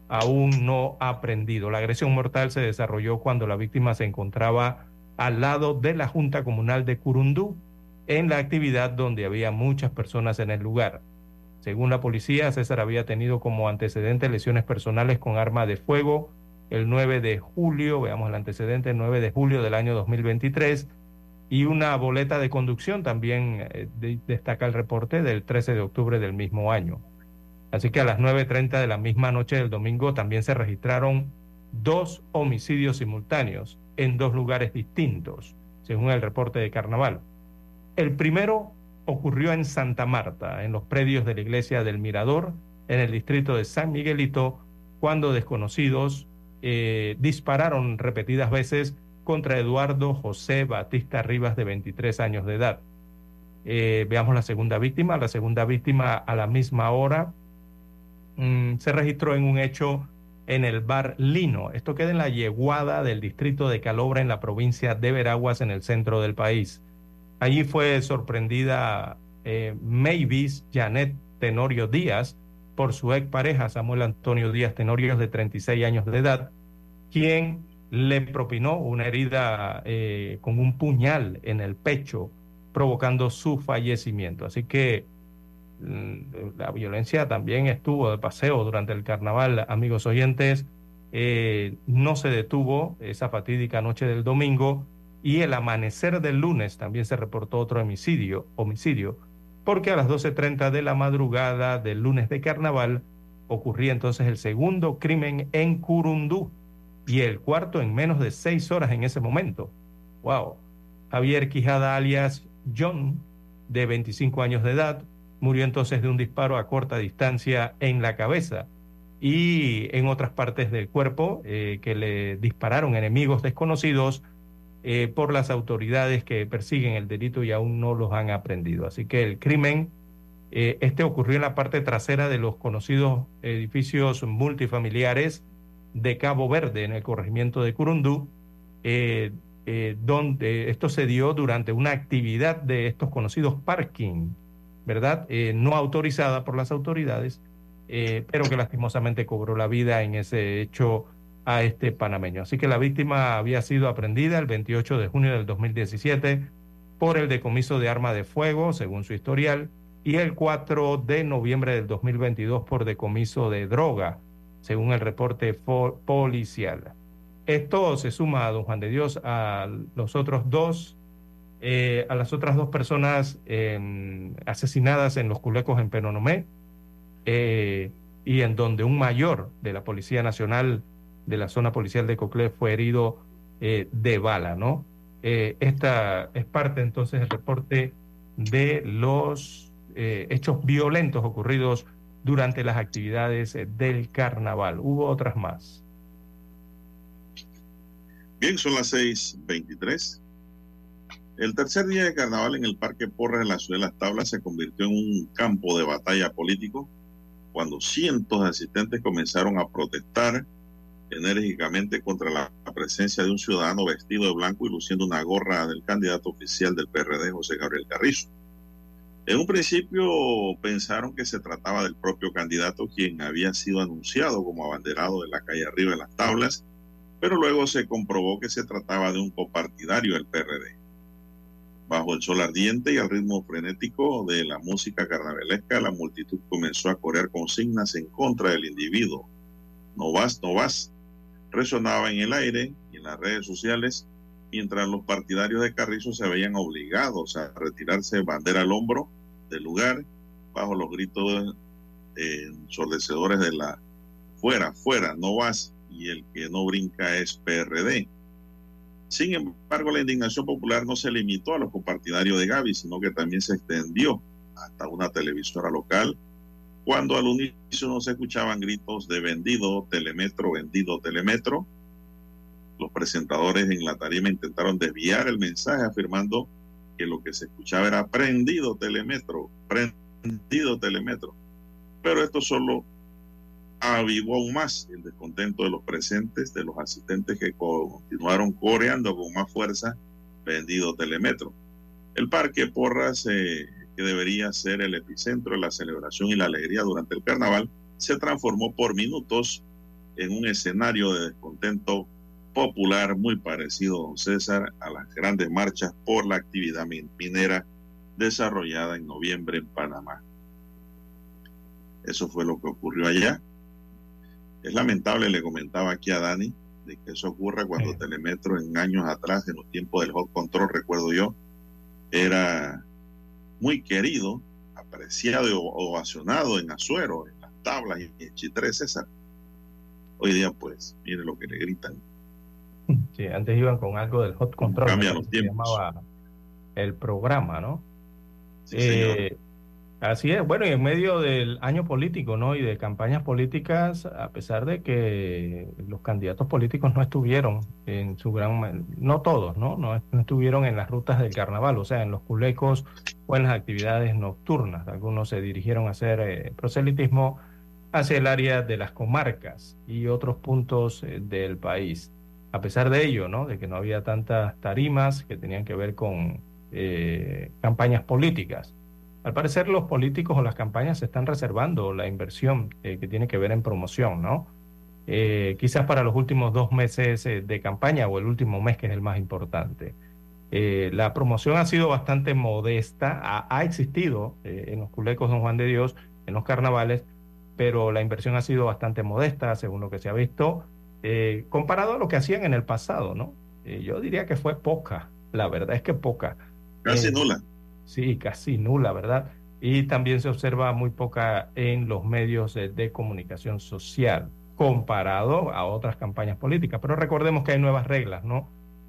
aún no aprendido. La agresión mortal se desarrolló cuando la víctima se encontraba al lado de la Junta Comunal de Curundú, en la actividad donde había muchas personas en el lugar. Según la policía, César había tenido como antecedente lesiones personales con arma de fuego el 9 de julio, veamos el antecedente, el 9 de julio del año 2023, y una boleta de conducción también eh, destaca el reporte del 13 de octubre del mismo año. Así que a las 9.30 de la misma noche del domingo también se registraron dos homicidios simultáneos en dos lugares distintos, según el reporte de Carnaval. El primero ocurrió en Santa Marta, en los predios de la iglesia del Mirador, en el distrito de San Miguelito, cuando desconocidos eh, dispararon repetidas veces contra Eduardo José Batista Rivas, de 23 años de edad. Eh, veamos la segunda víctima. La segunda víctima a la misma hora mm, se registró en un hecho en el bar Lino. Esto queda en la yeguada del distrito de Calobra, en la provincia de Veraguas, en el centro del país. Allí fue sorprendida eh, Mavis Janet Tenorio Díaz por su expareja Samuel Antonio Díaz Tenorio, de 36 años de edad, quien le propinó una herida eh, con un puñal en el pecho, provocando su fallecimiento. Así que mm, la violencia también estuvo de paseo durante el carnaval, amigos oyentes. Eh, no se detuvo esa fatídica noche del domingo y el amanecer del lunes también se reportó otro homicidio, homicidio porque a las 12.30 de la madrugada del lunes de carnaval ocurría entonces el segundo crimen en Curundú y el cuarto en menos de seis horas en ese momento. ¡Wow! Javier Quijada, alias John, de 25 años de edad, murió entonces de un disparo a corta distancia en la cabeza y en otras partes del cuerpo eh, que le dispararon enemigos desconocidos eh, por las autoridades que persiguen el delito y aún no los han aprendido. Así que el crimen, eh, este ocurrió en la parte trasera de los conocidos edificios multifamiliares de Cabo Verde, en el corregimiento de Curundú, eh, eh, donde esto se dio durante una actividad de estos conocidos parking, ¿verdad? Eh, no autorizada por las autoridades, pero que lastimosamente cobró la vida en ese hecho a este panameño. Así que la víctima había sido aprendida el 28 de junio del 2017 por el decomiso de arma de fuego, según su historial, y el 4 de noviembre del 2022 por decomiso de droga según el reporte policial. Esto se suma, a don Juan de Dios, a los otros dos, eh, a las otras dos personas em, asesinadas en los culecos en Penonomé, eh, y en donde un mayor de la Policía Nacional de la zona policial de Coclé fue herido eh, de bala, ¿no? esta es parte entonces del reporte de los hechos violentos ocurridos durante las actividades eh, del carnaval. Hubo otras más. Bien, son las 6:23. El tercer día de carnaval en el Parque Porras de la ciudad de Las Tablas se convirtió en un campo de batalla político cuando cientos de asistentes comenzaron a protestar enérgicamente contra la presencia de un ciudadano vestido de blanco y luciendo una gorra del candidato oficial del PRD, José Gabriel Carrizo. En un principio pensaron que se trataba del propio candidato quien había sido anunciado como abanderado de la calle arriba de las tablas, pero luego se comprobó que se trataba de un copartidario del PRD. Bajo el sol ardiente y al ritmo frenético de la música carnavalesca, la multitud comenzó a corear consignas en contra del individuo. No vas, no vas. Resonaba en el aire y en las redes sociales, mientras los partidarios de Carrizo se veían obligados a retirarse bandera al hombro del lugar, bajo los gritos eh, ensordecedores de la fuera, fuera, no vas, y el que no brinca es PRD. Sin embargo, la indignación popular no se limitó a los compartidarios de Gaby, sino que también se extendió hasta una televisora local, cuando al unísono se escuchaban gritos de vendido, telemetro, vendido, telemetro. Los presentadores en la tarima intentaron desviar el mensaje afirmando que lo que se escuchaba era prendido telemetro, prendido telemetro. Pero esto solo avivó aún más el descontento de los presentes, de los asistentes que continuaron coreando con más fuerza, vendido telemetro. El Parque Porras, eh, que debería ser el epicentro de la celebración y la alegría durante el carnaval, se transformó por minutos en un escenario de descontento popular muy parecido, don César, a las grandes marchas por la actividad minera desarrollada en noviembre en Panamá. Eso fue lo que ocurrió allá. Es lamentable, le comentaba aquí a Dani, de que eso ocurra cuando Telemetro en años atrás, en los tiempos del hot control, recuerdo yo, era muy querido, apreciado y ovacionado en Azuero, en las tablas y en Chitre César. Hoy día, pues, mire lo que le gritan. Sí, antes iban con algo del hot control. Cambia los se tiempos. llamaba el programa, ¿no? Sí. Eh, Así es, bueno, y en medio del año político, ¿no? Y de campañas políticas, a pesar de que los candidatos políticos no estuvieron en su gran, no todos, ¿no? No, no estuvieron en las rutas del carnaval, o sea, en los culecos o en las actividades nocturnas. Algunos se dirigieron a hacer eh, proselitismo hacia el área de las comarcas y otros puntos eh, del país. A pesar de ello, ¿no? De que no había tantas tarimas que tenían que ver con eh, campañas políticas. Al parecer los políticos o las campañas se están reservando la inversión eh, que tiene que ver en promoción, ¿no? Eh, quizás para los últimos dos meses eh, de campaña o el último mes que es el más importante. La promoción ha sido bastante modesta, ha, ha existido en los culecos Don Juan de Dios, en los carnavales, pero la inversión ha sido bastante modesta según lo que se ha visto, comparado a lo que hacían en el pasado, ¿no? Yo diría que fue poca, la verdad es que poca. Casi nula. Sí, casi nula, ¿verdad? Y también se observa muy poca en los medios de, comunicación social comparado a otras campañas políticas. Pero recordemos que hay nuevas reglas, ¿no?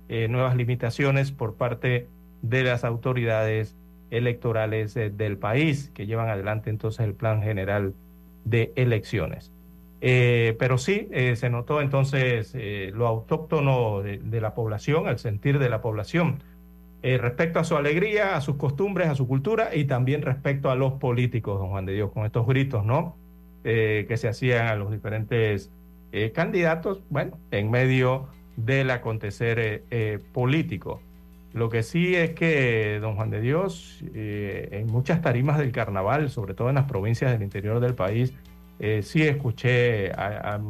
Eh, nuevas limitaciones por parte de las autoridades electorales eh, del país que llevan adelante entonces el plan general de elecciones. Eh, pero sí, se notó entonces lo autóctono de la población, el sentir de la población eh, respecto a su alegría, a sus costumbres, a su cultura y también respecto a los políticos, don Juan de Dios, con estos gritos, ¿no? Eh, que se hacían a los diferentes eh, candidatos, bueno, en medio del acontecer eh, eh, político. Lo que sí es que, don Juan de Dios, eh, en muchas tarimas del carnaval, sobre todo en las provincias del interior del país, sí escuché a- a-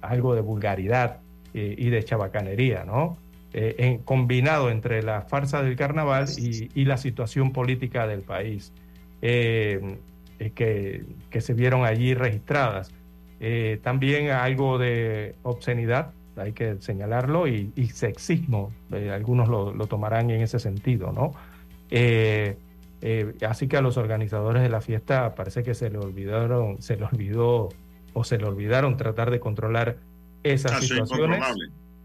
algo de vulgaridad y de chabacanería, ¿no? Eh, en- combinado entre la farsa del carnaval y, y la situación política del país, eh, eh, que, que se vieron allí registradas. Eh, también algo de obscenidad, hay que señalarlo, y, y sexismo, algunos lo, lo tomarán en ese sentido, ¿no? Así que a los organizadores de la fiesta parece que se le olvidaron, se le olvidó o se le olvidaron tratar de controlar esas Ah, situaciones.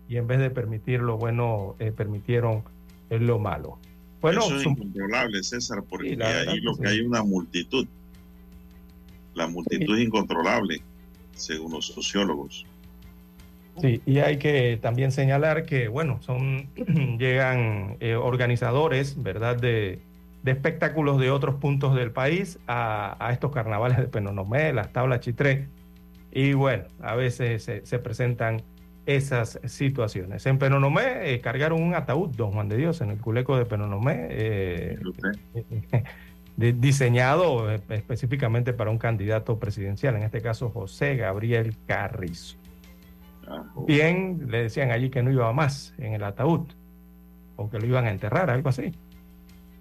Y en vez de permitir lo bueno, eh, permitieron eh, lo malo. Bueno, Eso es su- incontrolable, César, porque Sí, ahí que lo sí. que hay una multitud. La multitud es incontrolable, según los sociólogos. Sí, y hay que también señalar que, bueno, son llegan eh, organizadores, ¿verdad?, de, de, espectáculos de otros puntos del país a, a, estos carnavales de Penonomé, las tablas Chitré, y bueno, a veces se, se presentan esas situaciones. En Penonomé eh, cargaron un ataúd, don Juan de Dios, en el culeco de Penonomé, eh, de, diseñado específicamente para un candidato presidencial, en este caso José Gabriel Carrizo. Bien, le decían allí que no iba más en el ataúd, o que lo iban a enterrar, algo así.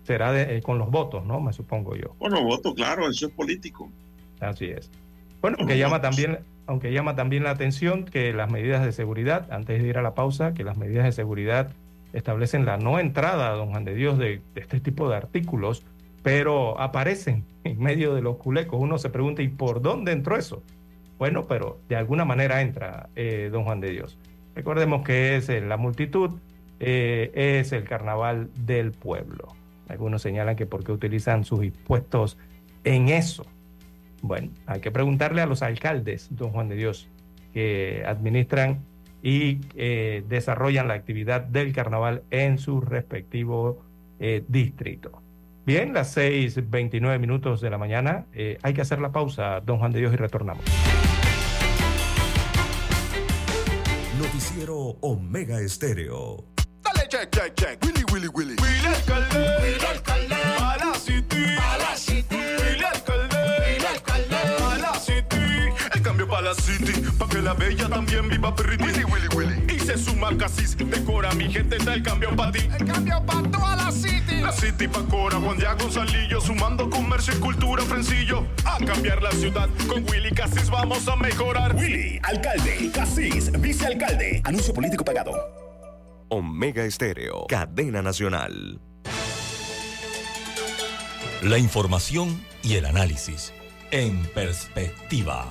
Será de, eh, con los votos, ¿no? Me supongo yo. Con los votos, claro, eso es político. Así es. Bueno, aunque llama también, aunque llama también la atención que las medidas de seguridad, antes de ir a la pausa, que las medidas de seguridad establecen la no entrada, don Juan de Dios, de, este tipo de artículos, pero aparecen en medio de los culecos. Uno se pregunta, ¿y por dónde entró eso? Bueno, pero de alguna manera entra eh, don Juan de Dios. Recordemos que es eh, la multitud, eh, es el carnaval del pueblo. Algunos señalan que por qué utilizan sus impuestos en eso. Bueno, hay que preguntarle a los alcaldes, don Juan de Dios, que administran y eh, desarrollan la actividad del carnaval en su respectivo eh, distrito. Bien, las 6.29 minutos de la mañana, eh, hay que hacer la pausa, don Juan de Dios, y retornamos. Noticiero Omega Estéreo. Dale, check, check, check. La bella también viva pretty. Willy, Willy, Willy. Y se suma Casis. Decora mi gente, está el cambio para ti. El cambio para toda la city. La city pa' Cora, Juan Diego Gonzalillo. Sumando comercio y cultura, Frencillo. A cambiar la ciudad. Con Willy Casis vamos a mejorar. Willy, alcalde. Casis, vicealcalde. Anuncio político pagado. Omega Estéreo, cadena nacional. La información y el análisis en perspectiva.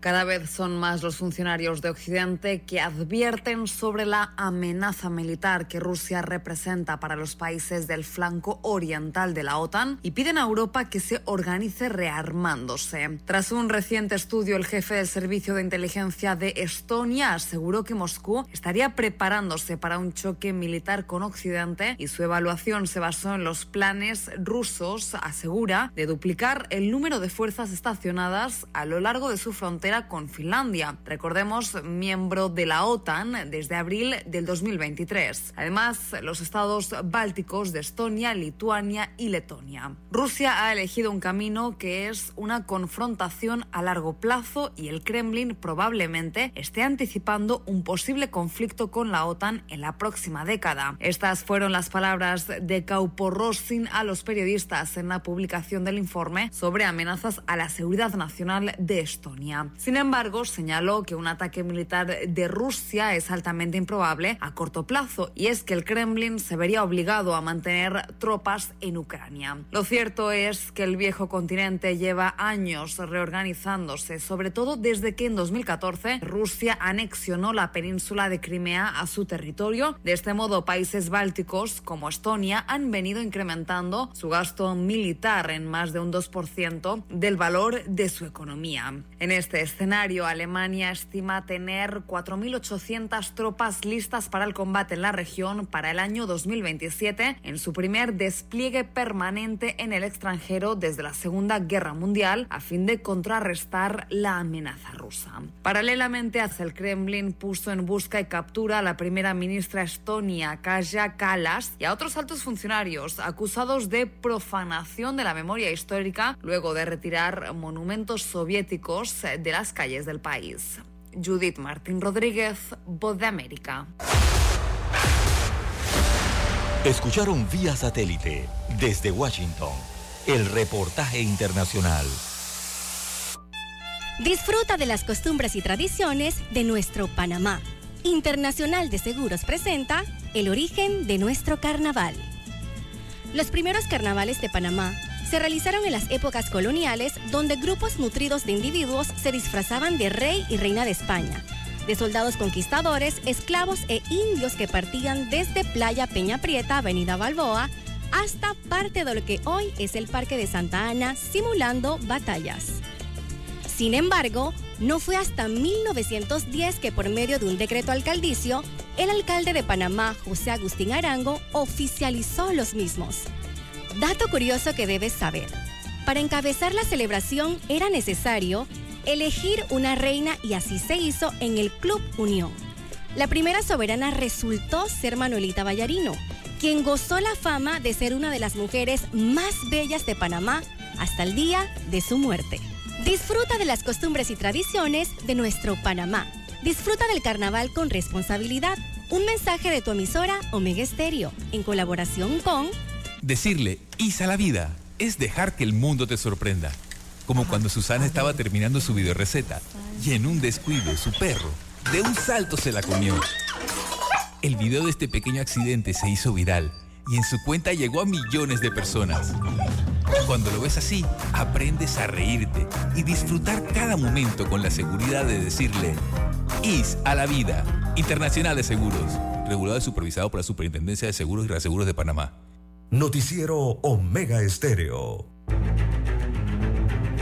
Cada vez son más los funcionarios de Occidente que advierten sobre la amenaza militar que Rusia representa para los países del flanco oriental de la OTAN y piden a Europa que se organice rearmándose. Tras un reciente estudio, el jefe del Servicio de Inteligencia de Estonia aseguró que Moscú estaría preparándose para un choque militar con Occidente y su evaluación se basó en los planes rusos, asegura, de duplicar el número de fuerzas estacionadas a lo largo de su frontera con Finlandia. Recordemos, miembro de la OTAN desde abril del 2023. Además, los estados bálticos de Estonia, Lituania y Letonia. Rusia ha elegido un camino que es una confrontación a largo plazo y el Kremlin probablemente esté anticipando un posible conflicto con la OTAN en la próxima década. Estas fueron las palabras de Kauporossin a los periodistas en la publicación del informe sobre amenazas a la seguridad nacional de Estonia. Sin embargo, señaló que un ataque militar de Rusia es altamente improbable a corto plazo y es que el Kremlin se vería obligado a mantener tropas en Ucrania. Lo cierto es que el viejo continente lleva años reorganizándose, sobre todo desde que en 2014 Rusia anexionó la península de Crimea a su territorio. De este modo, países bálticos como Estonia han venido incrementando su gasto militar en más de un 2% del valor de su economía. En este escenario, Alemania estima tener 4.800 tropas listas para el combate en la región para el año 2027, en su primer despliegue permanente en el extranjero desde la Segunda Guerra Mundial, a fin de contrarrestar la amenaza rusa. Paralelamente, hacia el Kremlin puso en busca y captura a la primera ministra estonia, Kaja Kallas, y a otros altos funcionarios acusados de profanación de la memoria histórica luego de retirar monumentos soviéticos de la las calles del país. Judith Martín Rodríguez, Voz de América. Escucharon vía satélite desde Washington el reportaje internacional. Disfruta de las costumbres y tradiciones de nuestro Panamá. Internacional de Seguros presenta el origen de nuestro carnaval. Los primeros carnavales de Panamá se realizaron en las épocas coloniales donde grupos nutridos de individuos se disfrazaban de rey y reina de España, de soldados conquistadores, esclavos e indios que partían desde Playa Peña Prieta, Avenida Balboa, hasta parte de lo que hoy es el Parque de Santa Ana, simulando batallas. Sin embargo, no fue hasta 1910 que por medio de un decreto alcaldicio, el alcalde de Panamá, José Agustín Arango, oficializó los mismos. Dato curioso que debes saber. Para encabezar la celebración era necesario elegir una reina y así se hizo en el Club Unión. La primera soberana resultó ser Manuelita Vallarino, quien gozó la fama de ser una de las mujeres más bellas de Panamá hasta el día de su muerte. Disfruta de las costumbres y tradiciones de nuestro Panamá. Disfruta del carnaval con responsabilidad. Un mensaje de tu emisora Omega Estéreo, en colaboración con... Decirle Isa la vida es dejar que el mundo te sorprenda. Como cuando Susana estaba terminando su videoreceta y en un descuido su perro de un salto se la comió. El video de este pequeño accidente se hizo viral y en su cuenta llegó a millones de personas. Cuando lo ves así, aprendes a reírte y disfrutar cada momento con la seguridad de decirle IS a la vida, Internacional de Seguros, regulado y supervisado por la Superintendencia de Seguros y Reaseguros de Panamá. Noticiero Omega Estéreo.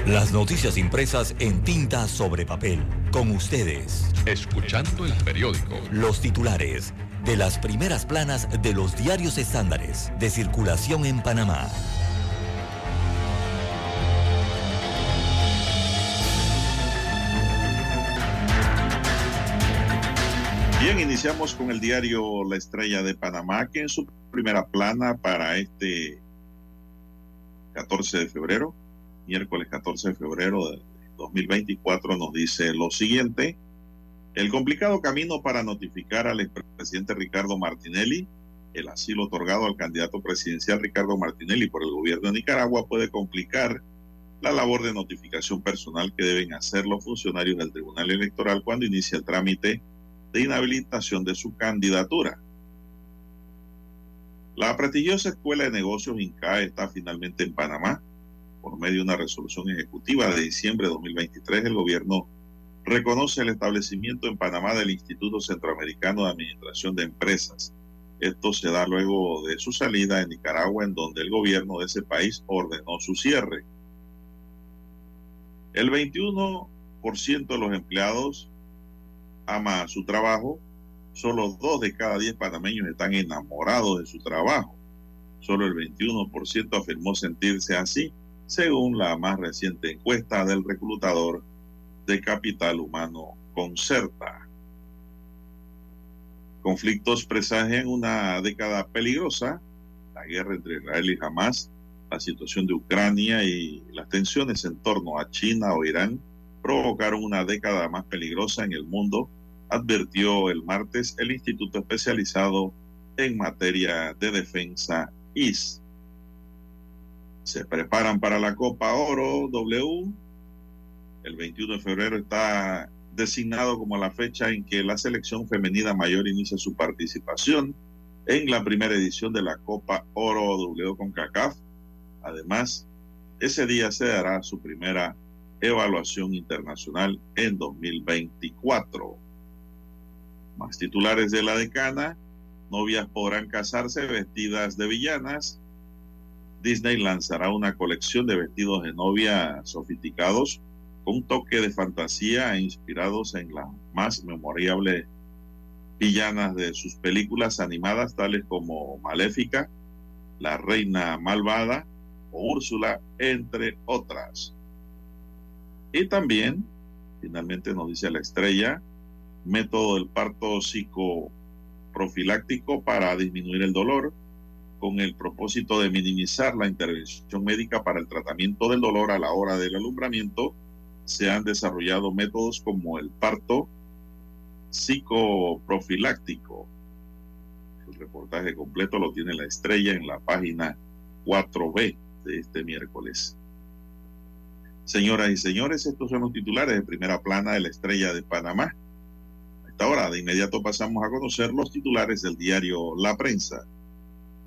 Las noticias impresas en tinta sobre papel. Con ustedes. Escuchando el periódico. Los titulares de las primeras planas de los diarios estándares de circulación en Panamá. Bien, iniciamos con el diario La Estrella de Panamá, que en su primera plana para este 14 de febrero, miércoles 14 de febrero de 2024, nos dice lo siguiente. El complicado camino para notificar al expresidente Ricardo Martinelli el asilo otorgado al candidato presidencial Ricardo Martinelli por el gobierno de Nicaragua puede complicar la labor de notificación personal que deben hacer los funcionarios del Tribunal Electoral cuando inicia el trámite de inhabilitación de su candidatura. La prestigiosa Escuela de Negocios INCAE está finalmente en Panamá. Por medio de una resolución ejecutiva de diciembre de 2023, el gobierno reconoce el establecimiento en Panamá del Instituto Centroamericano de Administración de Empresas. Esto se da luego de su salida en Nicaragua, en donde el gobierno de ese país ordenó su cierre. El 21% de los empleados ama su trabajo. Solo dos de cada diez panameños están enamorados de su trabajo. Solo el 21% afirmó sentirse así, según la más reciente encuesta del reclutador de capital humano Concerta. Conflictos presagian una década peligrosa, la guerra entre Israel y Hamas, la situación de Ucrania y las tensiones en torno a China o Irán provocaron una década más peligrosa en el mundo, advirtió el martes el Instituto Especializado en Materia de Defensa IS. Se preparan para la Copa Oro W. El 21 de febrero está designado como la fecha en que la selección femenina mayor inicia su participación en la primera edición de la Copa Oro W con CACAF. Además, ese día se dará su primera evaluación internacional en 2024. Más titulares de la decana. Novias podrán casarse vestidas de villanas. Disney lanzará una colección de vestidos de novia sofisticados con un toque de fantasía inspirados en las más memorables villanas de sus películas animadas, tales como Maléfica, La Reina Malvada o Úrsula, entre otras. Y también, finalmente nos dice la estrella, método del parto psicoprofiláctico para disminuir el dolor, con el propósito de minimizar la intervención médica para el tratamiento del dolor a la hora del alumbramiento, se han desarrollado métodos como el parto psicoprofiláctico. El reportaje completo lo tiene la estrella en la página 4B de este miércoles. Señoras y señores, estos son los titulares de primera plana de la estrella de Panamá. A esta hora, de inmediato pasamos a conocer los titulares del diario La Prensa.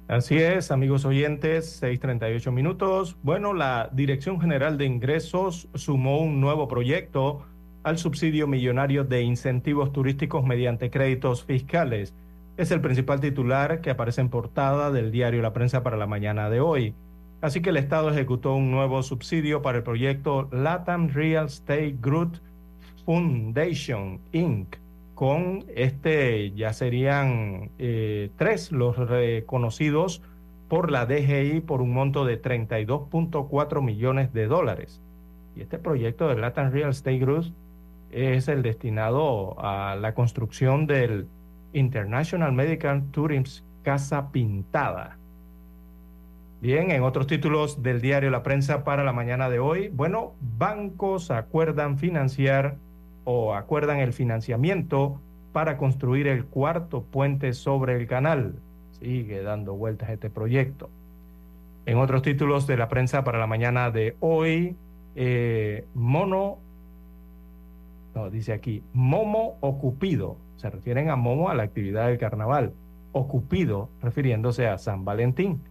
Así es, amigos oyentes, 6:38 minutos. Bueno, la Dirección General de Ingresos sumó un nuevo proyecto al subsidio millonario de incentivos turísticos mediante créditos fiscales. Es el principal titular que aparece en portada del diario La Prensa para la mañana de hoy. Así que el Estado ejecutó un nuevo subsidio para el proyecto Latam Real Estate Group Foundation Inc con este ya serían eh, tres los reconocidos por la DGI por un monto de 32.4 millones de dólares. Y este proyecto de Latin Real Estate Group es el destinado a la construcción del International Medical Tourism Casa Pintada. Bien, en otros títulos del diario La Prensa para la mañana de hoy, bueno, bancos acuerdan financiar o acuerdan el financiamiento para construir el cuarto puente sobre el canal. Sigue dando vueltas este proyecto. En otros títulos de la prensa para la mañana de hoy, eh, Mono, no, dice aquí, Momo Ocupido. Se refieren a Momo a la actividad del carnaval. Ocupido, refiriéndose a San Valentín.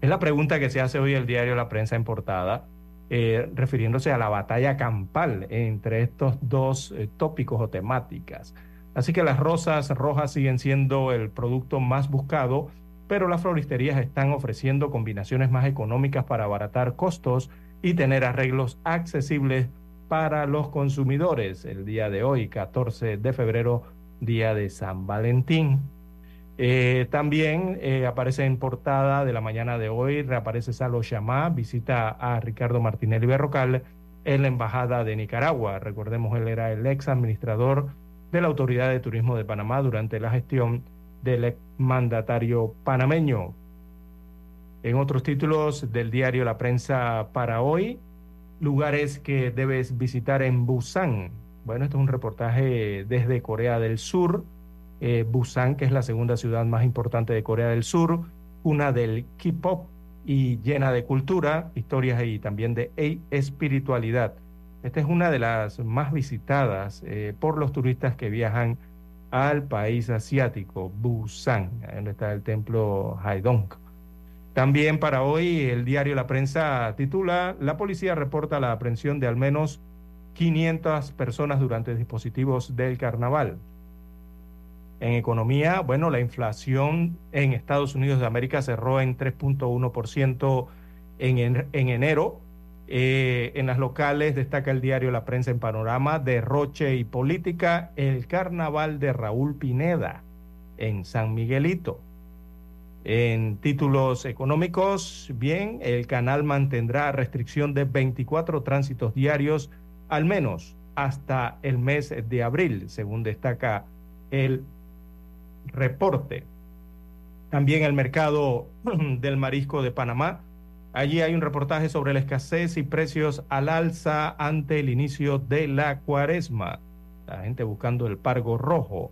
Es la pregunta que se hace hoy el diario La Prensa en portada eh, refiriéndose a la batalla campal entre estos dos eh, tópicos o temáticas. Así que las rosas rojas siguen siendo el producto más buscado, pero las floristerías están ofreciendo combinaciones más económicas para abaratar costos y tener arreglos accesibles para los consumidores. El día de hoy, 14 de febrero, día de San Valentín. Eh, también eh, aparece en portada de la mañana de hoy, reaparece Salo Chamá, visita a Ricardo Martinelli Berrocal en la Embajada de Nicaragua. Recordemos, él era el ex administrador de la Autoridad de Turismo de Panamá durante la gestión del ex mandatario panameño. En otros títulos del diario La Prensa para hoy, lugares que debes visitar en Busan. Bueno, esto es un reportaje desde Corea del Sur eh, Busan, que es la segunda ciudad más importante de Corea del Sur, una del K-pop y llena de cultura, historias y también de espiritualidad. Esta es una de las más visitadas eh, por los turistas que viajan al país asiático, Busan, donde está el templo Haidong. También para hoy el diario La Prensa titula, la policía reporta la aprehensión de al menos 500 personas durante dispositivos del carnaval. En economía, bueno, la inflación en Estados Unidos de América cerró en 3.1% en, en enero. Eh, en las locales destaca el diario La Prensa en Panorama, Derroche y Política, el carnaval de Raúl Pineda en San Miguelito. En títulos económicos, bien, el canal mantendrá restricción de 24 tránsitos diarios, al menos hasta el mes de abril, según destaca el reporte. También el mercado del marisco de Panamá. Allí hay un reportaje sobre la escasez y precios al alza ante el inicio de la cuaresma. La gente buscando el pargo rojo.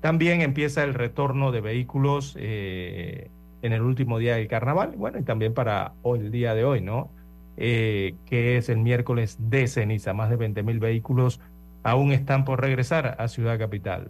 También empieza el retorno de vehículos eh, en el último día del carnaval. Bueno, y también para hoy, el día de hoy, ¿no? Eh, que es el miércoles de ceniza. Más de 20 mil vehículos aún están por regresar a Ciudad Capital.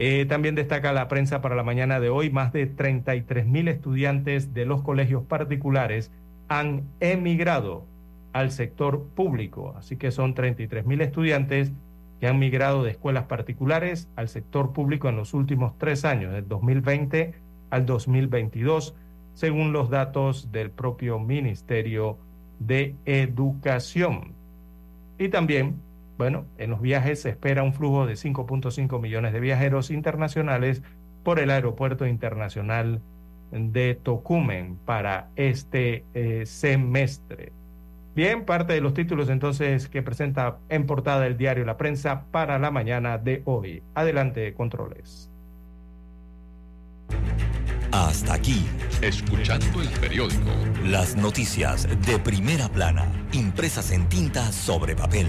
Eh, también destaca la prensa para la mañana de hoy, más de 33 mil estudiantes de los colegios particulares han emigrado al sector público. Así que son 33 mil estudiantes que han migrado de escuelas particulares al sector público en los últimos tres años, del 2020 al 2022, según los datos del propio Ministerio de Educación. Y también bueno, en los viajes se espera un flujo de 5.5 millones de viajeros internacionales por el Aeropuerto Internacional de Tocumen para este eh, semestre. Bien, parte de los títulos entonces que presenta en portada el diario La Prensa para la mañana de hoy. Adelante, controles. Hasta aquí, escuchando el periódico. Las noticias de primera plana, impresas en tinta sobre papel.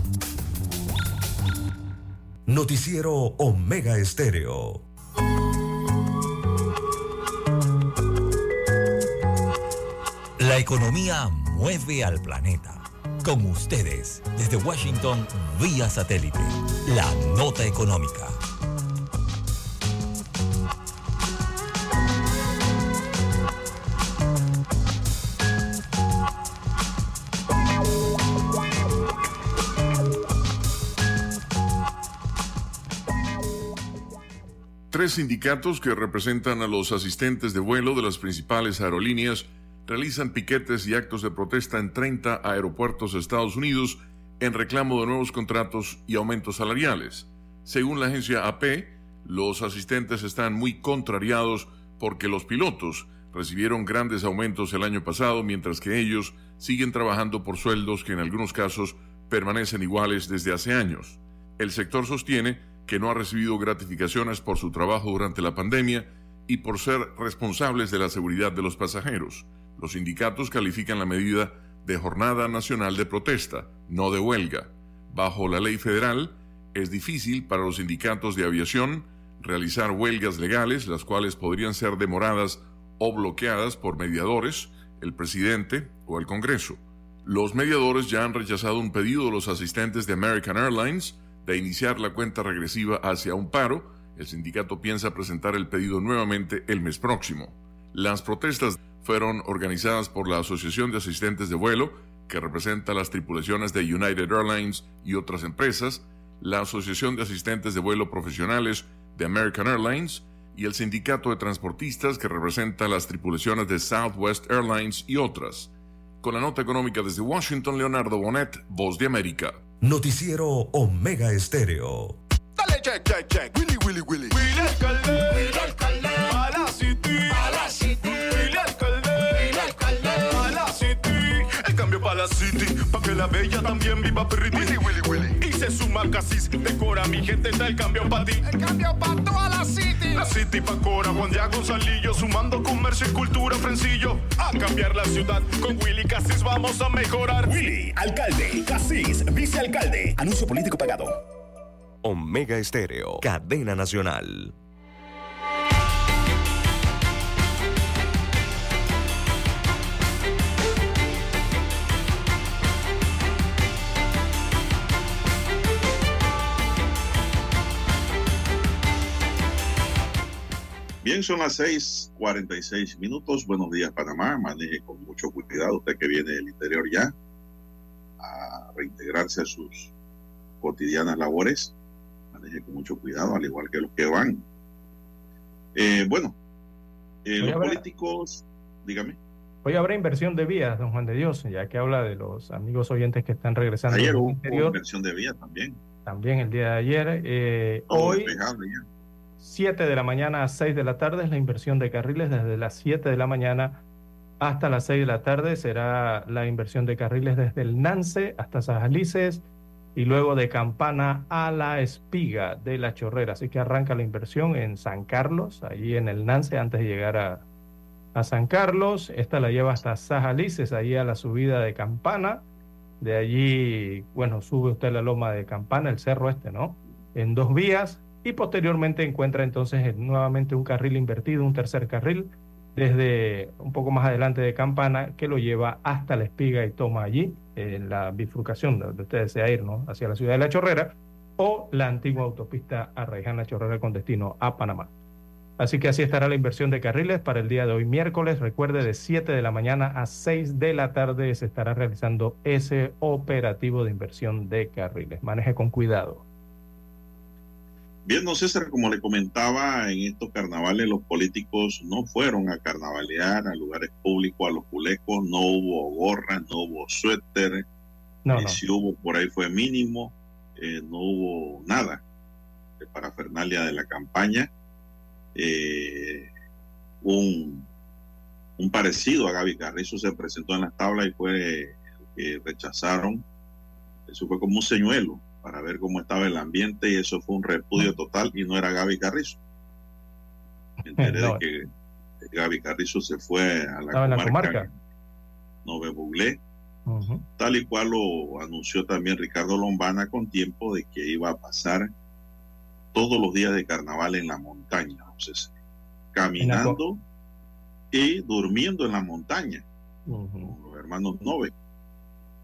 Noticiero Omega Estéreo. La economía mueve al planeta. Con ustedes, desde Washington, vía satélite, la nota económica. Tres sindicatos que representan a los asistentes de vuelo de las principales aerolíneas realizan piquetes y actos de protesta en 30 aeropuertos de Estados Unidos en reclamo de nuevos contratos y aumentos salariales. Según la agencia AP, los asistentes están muy contrariados porque los pilotos recibieron grandes aumentos el año pasado mientras que ellos siguen trabajando por sueldos que en algunos casos permanecen iguales desde hace años. El sector sostiene que no ha recibido gratificaciones por su trabajo durante la pandemia y por ser responsables de la seguridad de los pasajeros. Los sindicatos califican la medida de jornada nacional de protesta, no de huelga. Bajo la ley federal, es difícil para los sindicatos de aviación realizar huelgas legales, las cuales podrían ser demoradas o bloqueadas por mediadores, el presidente o el Congreso. Los mediadores ya han rechazado un pedido de los asistentes de American Airlines de iniciar la cuenta regresiva hacia un paro. El sindicato piensa presentar el pedido nuevamente el mes próximo. Las protestas fueron organizadas por la Asociación de Asistentes de Vuelo, que representa las tripulaciones de United Airlines y otras empresas, la Asociación de Asistentes de Vuelo Profesionales de American Airlines y el Sindicato de Transportistas, que representa las tripulaciones de Southwest Airlines y otras. Con la nota económica desde Washington, Leonardo Bonet, Voz de América. Noticiero Omega Estéreo. Dale check, check, check. Willy, Willy, Willy. Willy alcalde. Willy alcalde. La city. Pa' que la bella también viva pretty. Willy, Willy, Willy. Y se suma Casis. Decora mi gente. Está el cambio para ti. El cambio para toda la city. La city pa' Cora. Juan Diego Gonzalillo. Sumando comercio y cultura. Frencillo. A cambiar la ciudad. Con Willy Casis vamos a mejorar. Willy, alcalde, Casís, vicealcalde. Anuncio político pagado. Omega Estéreo, cadena nacional. Bien, son las 6:46 minutos. Buenos días, Panamá. Maneje con mucho cuidado usted que viene del interior ya a reintegrarse a sus cotidianas labores. Maneje con mucho cuidado, al igual que los que van. Eh, bueno, eh, los habrá- políticos, dígame. Hoy habrá inversión de vías, don Juan de Dios, ya que habla de los amigos oyentes que están regresando Ayer hubo interior. inversión de vía también. También el día de ayer. Eh, Todo hoy, ya. 7 de la mañana a 6 de la tarde es la inversión de carriles. Desde las 7 de la mañana hasta las 6 de la tarde será la inversión de carriles desde el Nance hasta Sajalices y luego de Campana a la Espiga de la Chorrera. Así que arranca la inversión en San Carlos, ahí en el Nance, antes de llegar a, a San Carlos. Esta la lleva hasta Sajalices, ahí a la subida de Campana. De allí, bueno, sube usted la loma de Campana, el cerro este, ¿no? En dos vías y posteriormente encuentra entonces nuevamente un carril invertido, un tercer carril, desde un poco más adelante de Campana, que lo lleva hasta la espiga y toma allí, la bifurcación de donde usted desea ir, ¿no? Hacia la ciudad de La Chorrera, o la antigua autopista Arraiján-La Chorrera con destino a Panamá. Así que así estará la inversión de carriles para el día de hoy, miércoles. Recuerde, de 7 de la mañana a 6 de la tarde se estará realizando ese operativo de inversión de carriles. Maneje con cuidado. Bien, don César, como le comentaba, en estos carnavales los políticos no fueron a carnavalear a lugares públicos, a los culecos, no hubo gorras, no hubo suéter, No, si hubo por ahí fue mínimo, eh, no hubo nada. de parafernalia de la campaña. Eh, un, un parecido a Gaby Carrizo se presentó en las tablas y fue que rechazaron. Eso fue como un señuelo para ver cómo estaba el ambiente y eso fue un repudio total y no era Gaby Carrizo. Me enteré No. de que Gaby Carrizo se fue a la en la comarca, comarca. Nove Buglé, tal y cual lo anunció también Ricardo Lombana con tiempo de que iba a pasar todos los días de carnaval en la montaña, entonces, caminando y durmiendo en la montaña, Ujú. con los hermanos Nove.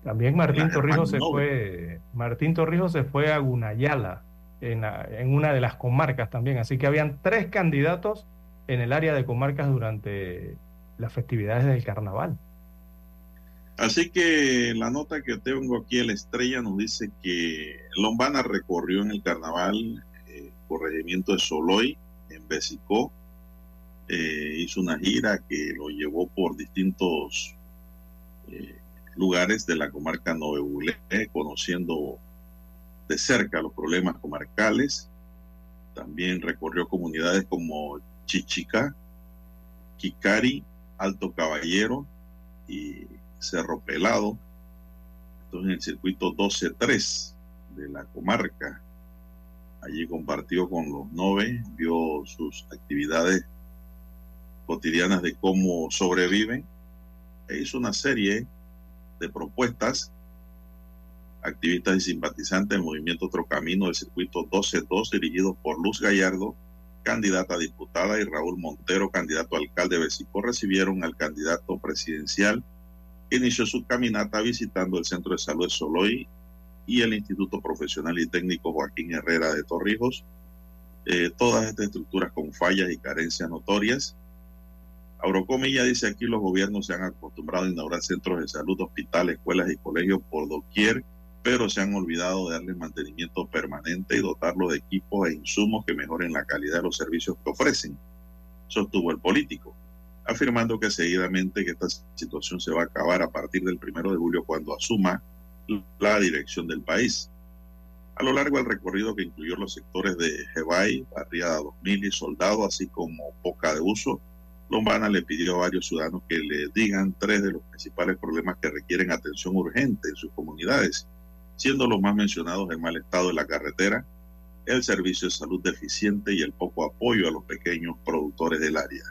También Martín Torrijos se fue, Martín Torrijos se fue a Gunayala, en, la- en una de las comarcas también. Así que habían tres candidatos en el área de comarcas durante las festividades del carnaval. Así que la nota que tengo aquí, el estrella, nos dice que Lombana recorrió en el carnaval eh, corregimiento de Soloy, en Besicó, eh, hizo una gira que lo llevó por distintos eh, lugares de la comarca Novebulé, conociendo de cerca los problemas comarcales. También recorrió comunidades como Chichica, Kikari, Alto Caballero y Cerro Pelado. Esto en el circuito 12-3 de la comarca. Allí compartió con los Nove, vio sus actividades cotidianas de cómo sobreviven e hizo una serie de propuestas. Activistas y simpatizantes del movimiento Otro Camino del circuito 12-2 dirigidos por Luz Gallardo, candidata a diputada, y Raúl Montero, candidato a alcalde de Besico, recibieron al candidato presidencial que inició su caminata visitando el Centro de Salud de Soloy y el Instituto Profesional y Técnico Joaquín Herrera de Torrijos. Eh, todas estas estructuras con fallas y carencias notorias. Abrocomilla dice aquí los gobiernos se han acostumbrado a inaugurar centros de salud, hospitales, escuelas y colegios por doquier, pero se han olvidado de darle mantenimiento permanente y dotarlos de equipos e insumos que mejoren la calidad de los servicios que ofrecen, sostuvo el político, afirmando que seguidamente que esta situación se va a acabar a partir del primero de julio cuando asuma la dirección del país. A lo largo del recorrido que incluyó los sectores de Jebay, Barriada 2000 y Soldado, así como Poca de Uso, Lombana le pidió a varios ciudadanos que le digan tres de los principales problemas que requieren atención urgente en sus comunidades, siendo los más mencionados el mal estado de la carretera, el servicio de salud deficiente y el poco apoyo a los pequeños productores del área.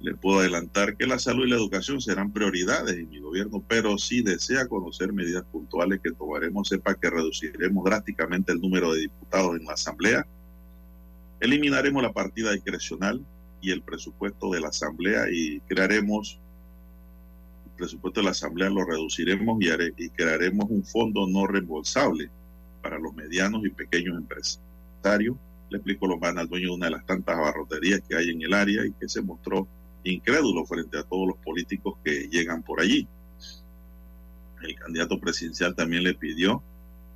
Le puedo adelantar que la salud y la educación serán prioridades en mi gobierno, pero si desea conocer medidas puntuales que tomaremos, sepa que reduciremos drásticamente el número de diputados en la Asamblea, eliminaremos la partida discrecional y el presupuesto de la Asamblea y crearemos el presupuesto de la Asamblea lo reduciremos y, y crearemos un fondo no reembolsable para los medianos y pequeños empresarios. Le explico lo van al dueño de una de las tantas abarroterías que hay en el área y que se mostró incrédulo frente a todos los políticos que llegan por allí. El candidato presidencial también le pidió,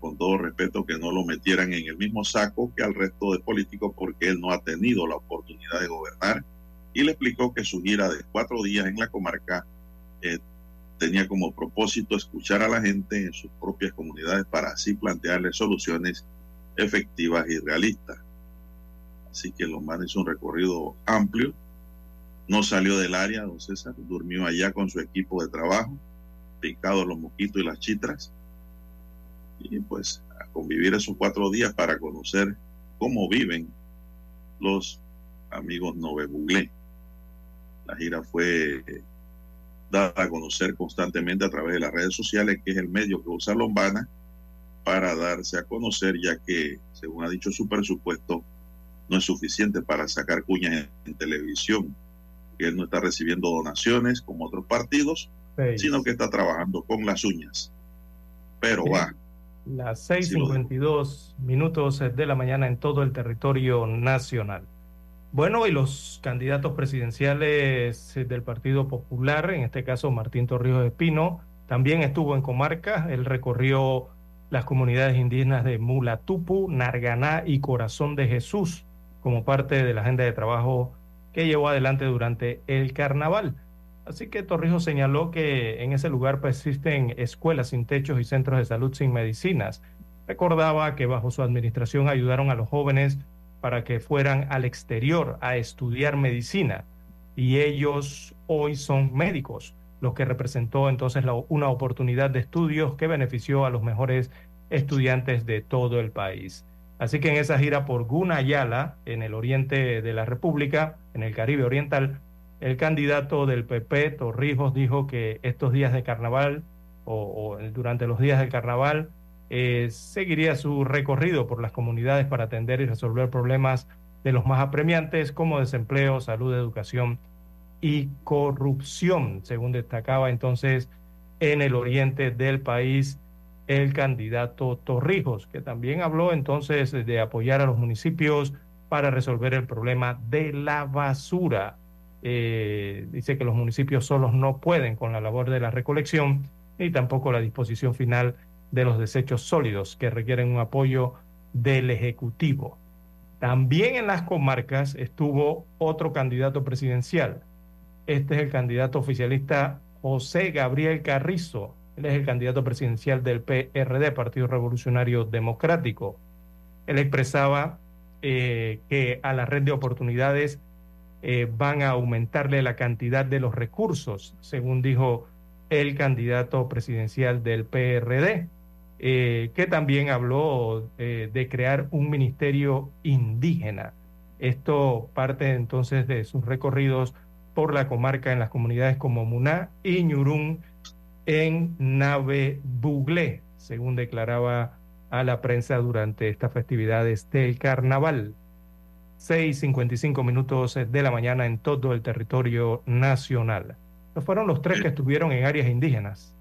con todo respeto, que no lo metieran en el mismo saco que al resto de políticos porque él no ha tenido la oportunidad de gobernar. Y le explicó que su gira de cuatro días en la comarca eh, tenía como propósito escuchar a la gente en sus propias comunidades para así plantearles soluciones efectivas y realistas. Así que Lombana hizo un recorrido amplio, no salió del área, don César, durmió allá con su equipo de trabajo, picado los mosquitos y las chitras, y pues a convivir esos cuatro días para conocer cómo viven los amigos Nove Buglé. La gira fue eh, dada a conocer constantemente a través de las redes sociales, que es el medio que usa Lombana para darse a conocer, ya que, según ha dicho su presupuesto, no es suficiente para sacar cuñas en, televisión, él no está recibiendo donaciones como otros partidos, sino que está trabajando con las uñas. Pero Sí. va, Las Sí, lo 6:52 minutos de la mañana en todo el territorio nacional. Bueno, y los candidatos presidenciales del Partido Popular, en este caso Martín Torrijos Espino, también estuvo en comarca. Él recorrió las comunidades indígenas de Mulatupu, Narganá y Corazón de Jesús como parte de la agenda de trabajo que llevó adelante durante el carnaval. Así que Torrijos señaló que en ese lugar persisten escuelas sin techos y centros de salud sin medicinas, Recordaba que bajo su administración ayudaron a los jóvenes para que fueran al exterior a estudiar medicina y ellos hoy son médicos, lo que representó entonces una oportunidad de estudios que benefició a los mejores estudiantes de todo el país. Así que en esa gira por Gunayala, en el oriente de la República, en el Caribe Oriental, el candidato del PP, Torrijos, dijo que estos días de carnaval o, durante los días del carnaval eh, seguiría su recorrido por las comunidades para atender y resolver problemas de los más apremiantes como desempleo, salud, educación y corrupción, según destacaba entonces en el oriente del país el candidato Torrijos, que también habló entonces de apoyar a los municipios para resolver el problema de la basura. Eh, dice que los municipios solos no pueden con la labor de la recolección ni tampoco la disposición final de los desechos sólidos que requieren un apoyo del Ejecutivo. También en las comarcas estuvo otro candidato presidencial. Este es el candidato oficialista José Gabriel Carrizo, él es el candidato presidencial del PRD, Partido Revolucionario Democrático. Él expresaba eh, que a la red de oportunidades eh, van a aumentarle la cantidad de los recursos, según dijo el candidato presidencial del PRD, eh, que también habló de crear un ministerio indígena. Esto parte entonces de sus recorridos por la comarca en las comunidades como Muná y Ñurún, en Nave Buglé, según declaraba a la prensa durante estas festividades del carnaval. 6.55 minutos de la mañana en todo el territorio nacional. Estos fueron los tres que estuvieron en áreas indígenas.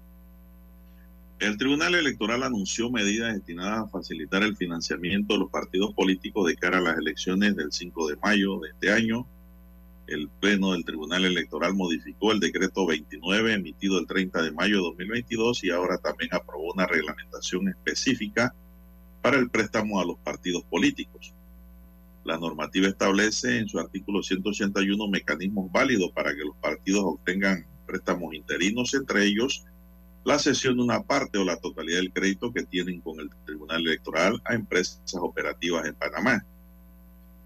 El Tribunal Electoral anunció medidas destinadas a facilitar el financiamiento de los partidos políticos de cara a las elecciones del 5 de mayo de este año el Pleno del Tribunal Electoral modificó el decreto 29 emitido el 30 de mayo de 2022 y ahora también aprobó una reglamentación específica para el préstamo a los partidos políticos. La normativa establece en su artículo 181 mecanismos válidos para que los partidos obtengan préstamos interinos, entre ellos la cesión de una parte o la totalidad del crédito que tienen con el Tribunal Electoral a empresas operativas en Panamá.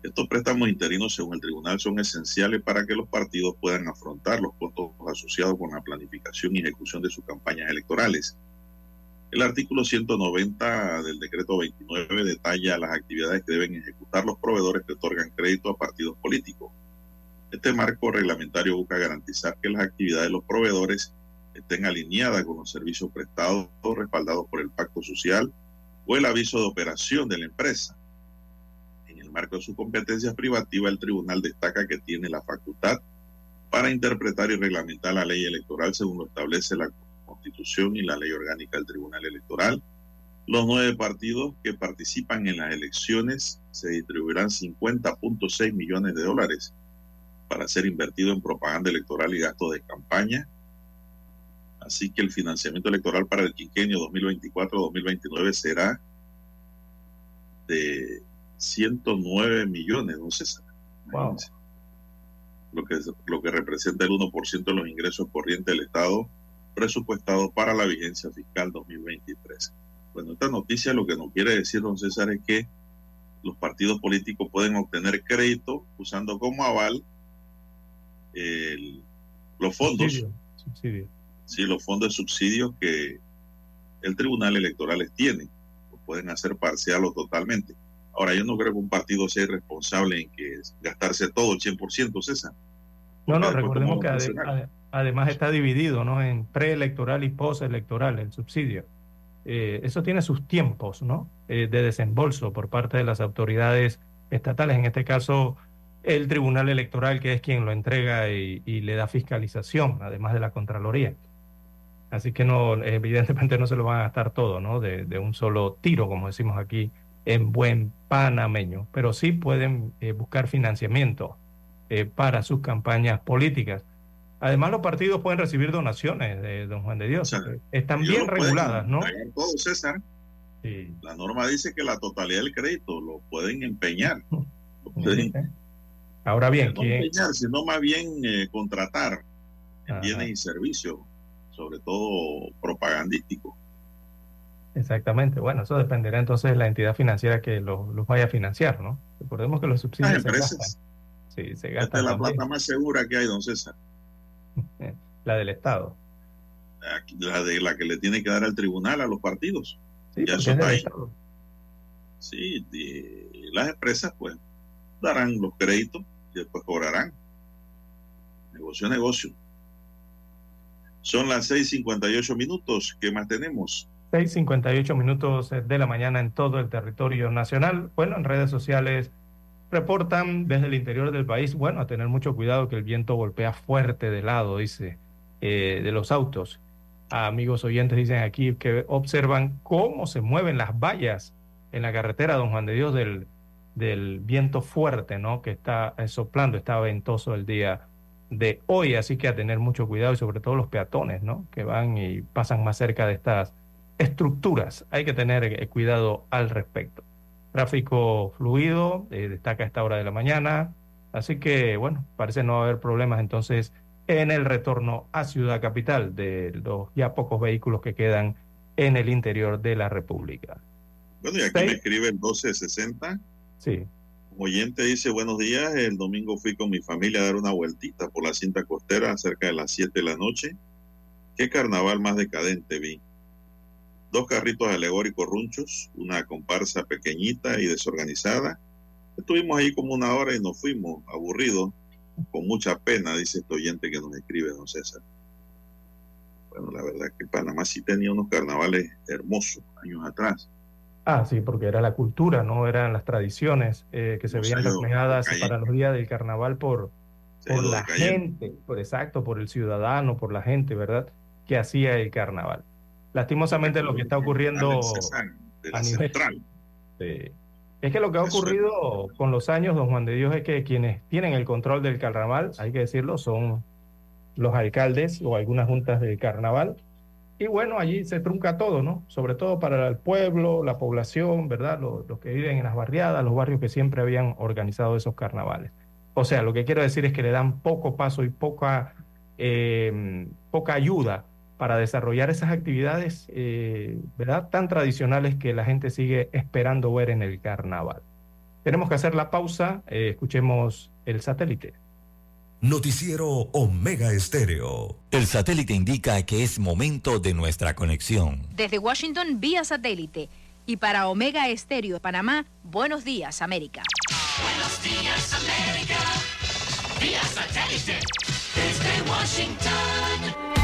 Estos préstamos interinos, según el tribunal, son esenciales para que los partidos puedan afrontar los costos asociados con la planificación y ejecución de sus campañas electorales. El artículo 190 del decreto 29 detalla las actividades que deben ejecutar los proveedores que otorgan crédito a partidos políticos. Este marco reglamentario busca garantizar que las actividades de los proveedores estén alineadas con los servicios prestados o respaldados por el pacto social o el aviso de operación de la empresa marco de su competencia privativa, el tribunal destaca que tiene la facultad para interpretar y reglamentar la ley electoral según lo establece la Constitución y la ley orgánica del Tribunal Electoral. Los nueve partidos que participan en las elecciones se distribuirán 50.6 millones de dólares para ser invertido en propaganda electoral y gastos de campaña. Así que el financiamiento electoral para el quinquenio 2024-2029 será de 109 millones, no sé. Lo que, lo que representa el 1% de los ingresos corrientes del Estado presupuestados para la vigencia fiscal 2023. Bueno, esta noticia lo que nos quiere decir, don César, es que los partidos políticos pueden obtener crédito usando como aval los fondos. Sí, los fondos de subsidio que el Tribunal Electoral tiene. Lo pueden hacer parcial o totalmente. Ahora, yo no creo que un partido sea irresponsable en que gastarse todo el 100%, César. No, no, recordemos que además está dividido ¿no? en preelectoral y postelectoral el subsidio. Eh, eso tiene sus tiempos ¿no? Eh, de desembolso por parte de las autoridades estatales, en este caso el Tribunal Electoral, que es quien lo entrega y, le da fiscalización, además de la Contraloría. Así que no, evidentemente no se lo van a gastar todo, ¿no? De, un solo tiro, como decimos aquí en buen panameño, pero sí pueden eh, buscar financiamiento para sus campañas políticas. Además, los partidos pueden recibir donaciones de don Juan de Dios. Eh, están bien reguladas, ¿no? Todo, César. La norma dice que la totalidad del crédito lo pueden empeñar. Ahora bien, no empeñar, sino más bien contratar bienes y servicios, sobre todo propagandísticos Exactamente. Bueno, eso dependerá entonces de la entidad financiera que los, los vaya a financiar, ¿no? Recordemos que los subsidios Las se empresas. gastan. Sí, se Esta gastan es la plata más segura que hay, don César. La del Estado. La de la que le tiene que dar al tribunal a los partidos. Sí, ya eso es está ahí. Sí, las empresas pues darán los créditos y después cobrarán. Negocio, negocio. Son las 6:58 minutos. ¿Qué más tenemos? 6:58 minutos de la mañana en todo el territorio nacional. Bueno, en redes sociales reportan desde el interior del país, bueno, a tener mucho cuidado que el viento golpea fuerte de lado, dice, eh, de los autos. Amigos oyentes dicen aquí que observan cómo se mueven las vallas en la carretera Don Juan de Dios del, del viento fuerte, ¿no? Que está eh, soplando, está ventoso el día de hoy, así que a tener mucho cuidado y sobre todo los peatones, ¿no? Que van y pasan más cerca de estas estructuras. Hay que tener eh, cuidado al respecto. Tráfico fluido, eh, destaca a esta hora de la mañana. Así que, bueno, parece no haber problemas entonces en el retorno a Ciudad Capital de los ya pocos vehículos que quedan en el interior de la República. Bueno, y aquí me escribe el 1260. Sí. Un oyente dice, buenos días, el domingo fui con mi familia a dar una vueltita por la cinta costera cerca de las 7 de la noche. Qué carnaval más decadente vi. Dos carritos alegóricos runchos, una comparsa pequeñita y desorganizada. Estuvimos ahí como una hora y nos fuimos, aburridos, con mucha pena, dice este oyente que nos escribe, don César. Bueno, la verdad que Panamá sí tenía unos carnavales hermosos años atrás. Ah, sí, porque era la cultura, no eran las tradiciones eh, que se veían decayendo. para los días del carnaval por, por la gente, por exacto, por el ciudadano, por la gente, ¿verdad? Que hacía el carnaval. Lastimosamente lo que está ocurriendo a nivel- central. Sí. Es que lo que ha ocurrido con los años, don Juan de Dios, es que quienes tienen el control del carnaval, hay que decirlo, son los alcaldes o algunas juntas del carnaval. Y bueno, allí se trunca todo, ¿no? Sobre todo para el pueblo, la población, ¿verdad? Los, los que viven en las barriadas, los barrios que siempre habían organizado esos carnavales. O sea, lo que quiero decir es que le dan poco paso y poca, eh, poca ayuda para desarrollar esas actividades, eh, ¿verdad? Tan tradicionales que la gente sigue esperando ver en el carnaval. Tenemos que hacer la pausa, eh, escuchemos el satélite. Noticiero Omega Estéreo. El satélite indica que es momento de nuestra conexión. Desde Washington vía satélite y para Omega Estéreo de Panamá, buenos días América. Buenos días, América. Vía satélite. Desde Washington.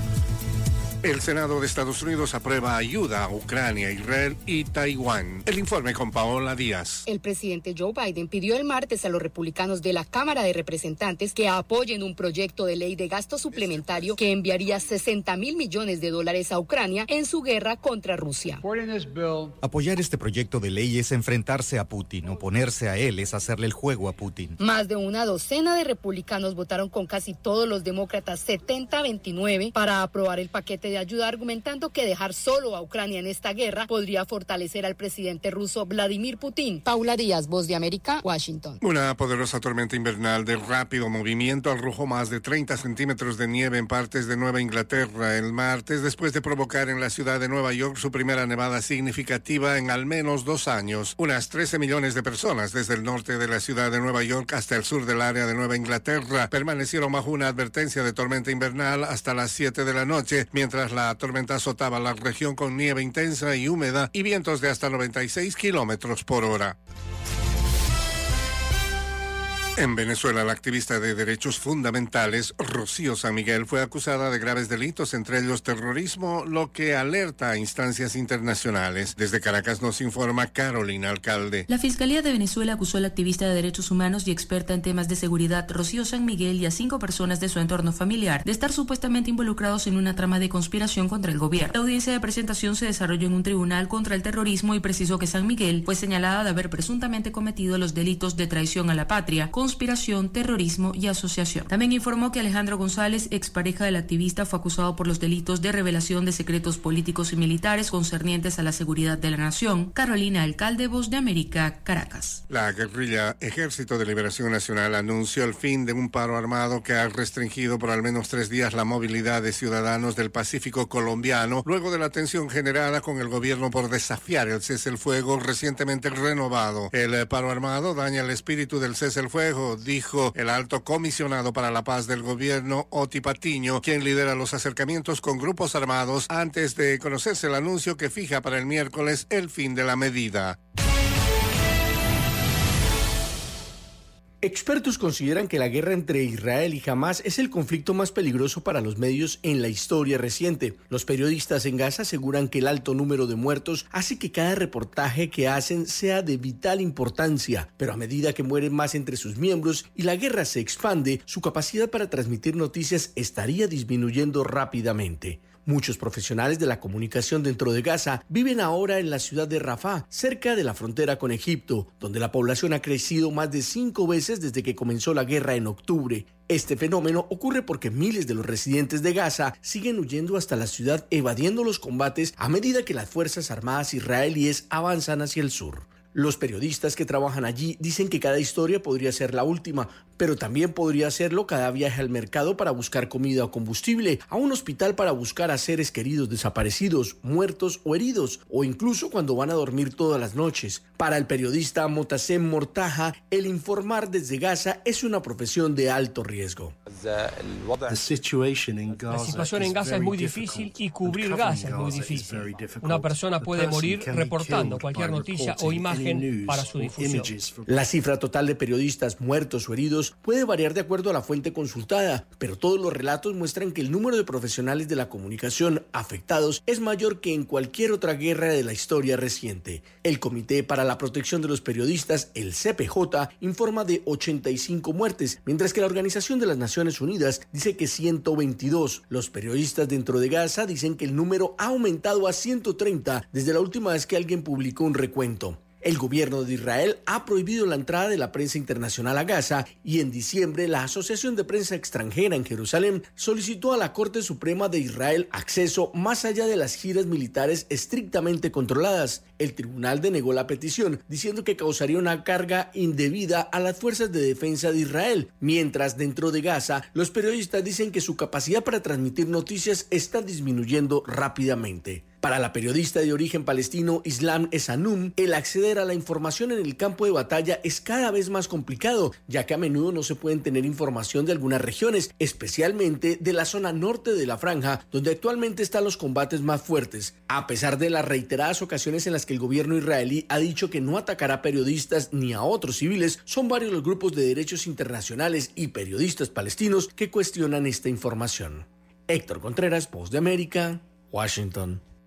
El Senado de Estados Unidos aprueba ayuda a Ucrania, Israel y Taiwán. El informe con Paola Díaz. El presidente Joe Biden pidió el martes a los republicanos de la Cámara de Representantes que apoyen un proyecto de ley de gasto suplementario que enviaría 60 mil millones de dólares a Ucrania en su guerra contra Rusia. Apoyar este proyecto de ley es enfrentarse a Putin, oponerse a él es hacerle el juego a Putin. Más de una docena de republicanos votaron con casi todos los demócratas 70-29 para aprobar el paquete de ayuda, argumentando que dejar solo a Ucrania en esta guerra podría fortalecer al presidente ruso Vladimir Putin. Paula Díaz, Voz de América, Washington. Una poderosa tormenta invernal de rápido movimiento arrojó más de 30 centímetros de nieve en partes de Nueva Inglaterra el martes, después de provocar en la ciudad de Nueva York su primera nevada significativa en al menos dos años. Unas 13 millones de personas desde el norte de la ciudad de Nueva York hasta el sur del área de Nueva Inglaterra permanecieron bajo una advertencia de tormenta invernal hasta las 7 de la noche, mientras la tormenta azotaba la región con nieve intensa y húmeda y vientos de hasta 96 kilómetros por hora. En Venezuela, la activista de derechos fundamentales Rocío San Miguel fue acusada de graves delitos, entre ellos terrorismo, lo que alerta a instancias internacionales. Desde Caracas nos informa Carolina Alcalde. La Fiscalía de Venezuela acusó a la activista de derechos humanos y experta en temas de seguridad Rocío San Miguel y a cinco personas de su entorno familiar de estar supuestamente involucrados en una trama de conspiración contra el gobierno. La audiencia de presentación se desarrolló en un tribunal contra el terrorismo y precisó que San Miguel fue señalada de haber presuntamente cometido los delitos de traición a la patria, conspiración, terrorismo y asociación. También informó que Alejandro González, expareja del activista, fue acusado por los delitos de revelación de secretos políticos y militares concernientes a la seguridad de la nación. Carolina Alcalde, Voz de América, Caracas. La guerrilla Ejército de Liberación Nacional anunció el fin de un paro armado que ha restringido por al menos tres días la movilidad de ciudadanos del Pacífico colombiano, luego de la tensión generada con el gobierno por desafiar el cese el fuego recientemente renovado. El paro armado daña el espíritu del cese el fuego, dijo el alto comisionado para la paz del gobierno, Oti Patiño, quien lidera los acercamientos con grupos armados antes de conocerse el anuncio que fija para el miércoles el fin de la medida. Expertos consideran que la guerra entre Israel y Hamas es el conflicto más peligroso para los medios en la historia reciente. Los periodistas en Gaza aseguran que el alto número de muertos hace que cada reportaje que hacen sea de vital importancia, pero a medida que mueren más entre sus miembros y la guerra se expande, su capacidad para transmitir noticias estaría disminuyendo rápidamente. Muchos profesionales de la comunicación dentro de Gaza viven ahora en la ciudad de Rafah, cerca de la frontera con Egipto, donde la población ha crecido más de cinco veces desde que comenzó la guerra en octubre. Este fenómeno ocurre porque miles de los residentes de Gaza siguen huyendo hasta la ciudad evadiendo los combates a medida que las Fuerzas Armadas israelíes avanzan hacia el sur. Los periodistas que trabajan allí dicen que cada historia podría ser la última, pero también podría serlo cada viaje al mercado para buscar comida o combustible, a un hospital para buscar a seres queridos desaparecidos, muertos o heridos, o incluso cuando van a dormir todas las noches. Para el periodista Motasem Mortaja, el informar desde Gaza es una profesión de alto riesgo. La situación en Gaza es muy difícil y cubrir Gaza es muy difícil. Una persona puede morir reportando cualquier noticia o imagen para su difusión. La cifra total de periodistas muertos o heridos puede variar de acuerdo a la fuente consultada, pero todos los relatos muestran que el número de profesionales de la comunicación afectados es mayor que en cualquier otra guerra de la historia reciente. El Comité para la Protección de los Periodistas, el CPJ, informa de 85 muertes, mientras que la Organización de las Naciones Unidas dice que 122. Los periodistas dentro de Gaza dicen que el número ha aumentado a 130 desde la última vez que alguien publicó un recuento. El gobierno de Israel ha prohibido la entrada de la prensa internacional a Gaza y en diciembre la Asociación de Prensa Extranjera en Jerusalén solicitó a la Corte Suprema de Israel acceso más allá de las giras militares estrictamente controladas. El tribunal denegó la petición, diciendo que causaría una carga indebida a las fuerzas de defensa de Israel, mientras dentro de Gaza los periodistas dicen que su capacidad para transmitir noticias está disminuyendo rápidamente. Para la periodista de origen palestino Islam Esanum, el acceder a la información en el campo de batalla es cada vez más complicado, ya que a menudo no se pueden tener información de algunas regiones, especialmente de la zona norte de la franja, donde actualmente están los combates más fuertes. A pesar de las reiteradas ocasiones en las que el gobierno israelí ha dicho que no atacará a periodistas ni a otros civiles, son varios los grupos de derechos internacionales y periodistas palestinos que cuestionan esta información. Héctor Contreras, Voz de América, Washington.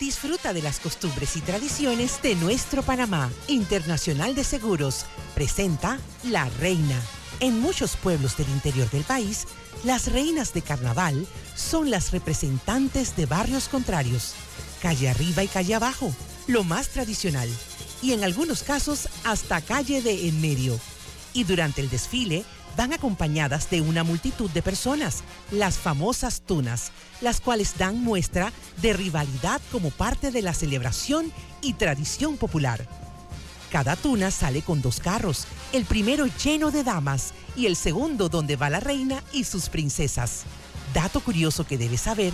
Disfruta de las costumbres y tradiciones de nuestro Panamá. Internacional de Seguros presenta La Reina. En muchos pueblos del interior del país, las reinas de carnaval son las representantes de barrios contrarios, calle arriba y calle abajo, lo más tradicional, y en algunos casos hasta calle de en medio. Y durante el desfile van acompañadas de una multitud de personas, las famosas tunas, las cuales dan muestra de rivalidad como parte de la celebración y tradición popular. Cada tuna sale con dos carros, el primero lleno de damas y el segundo donde va la reina y sus princesas. Dato curioso que debes saber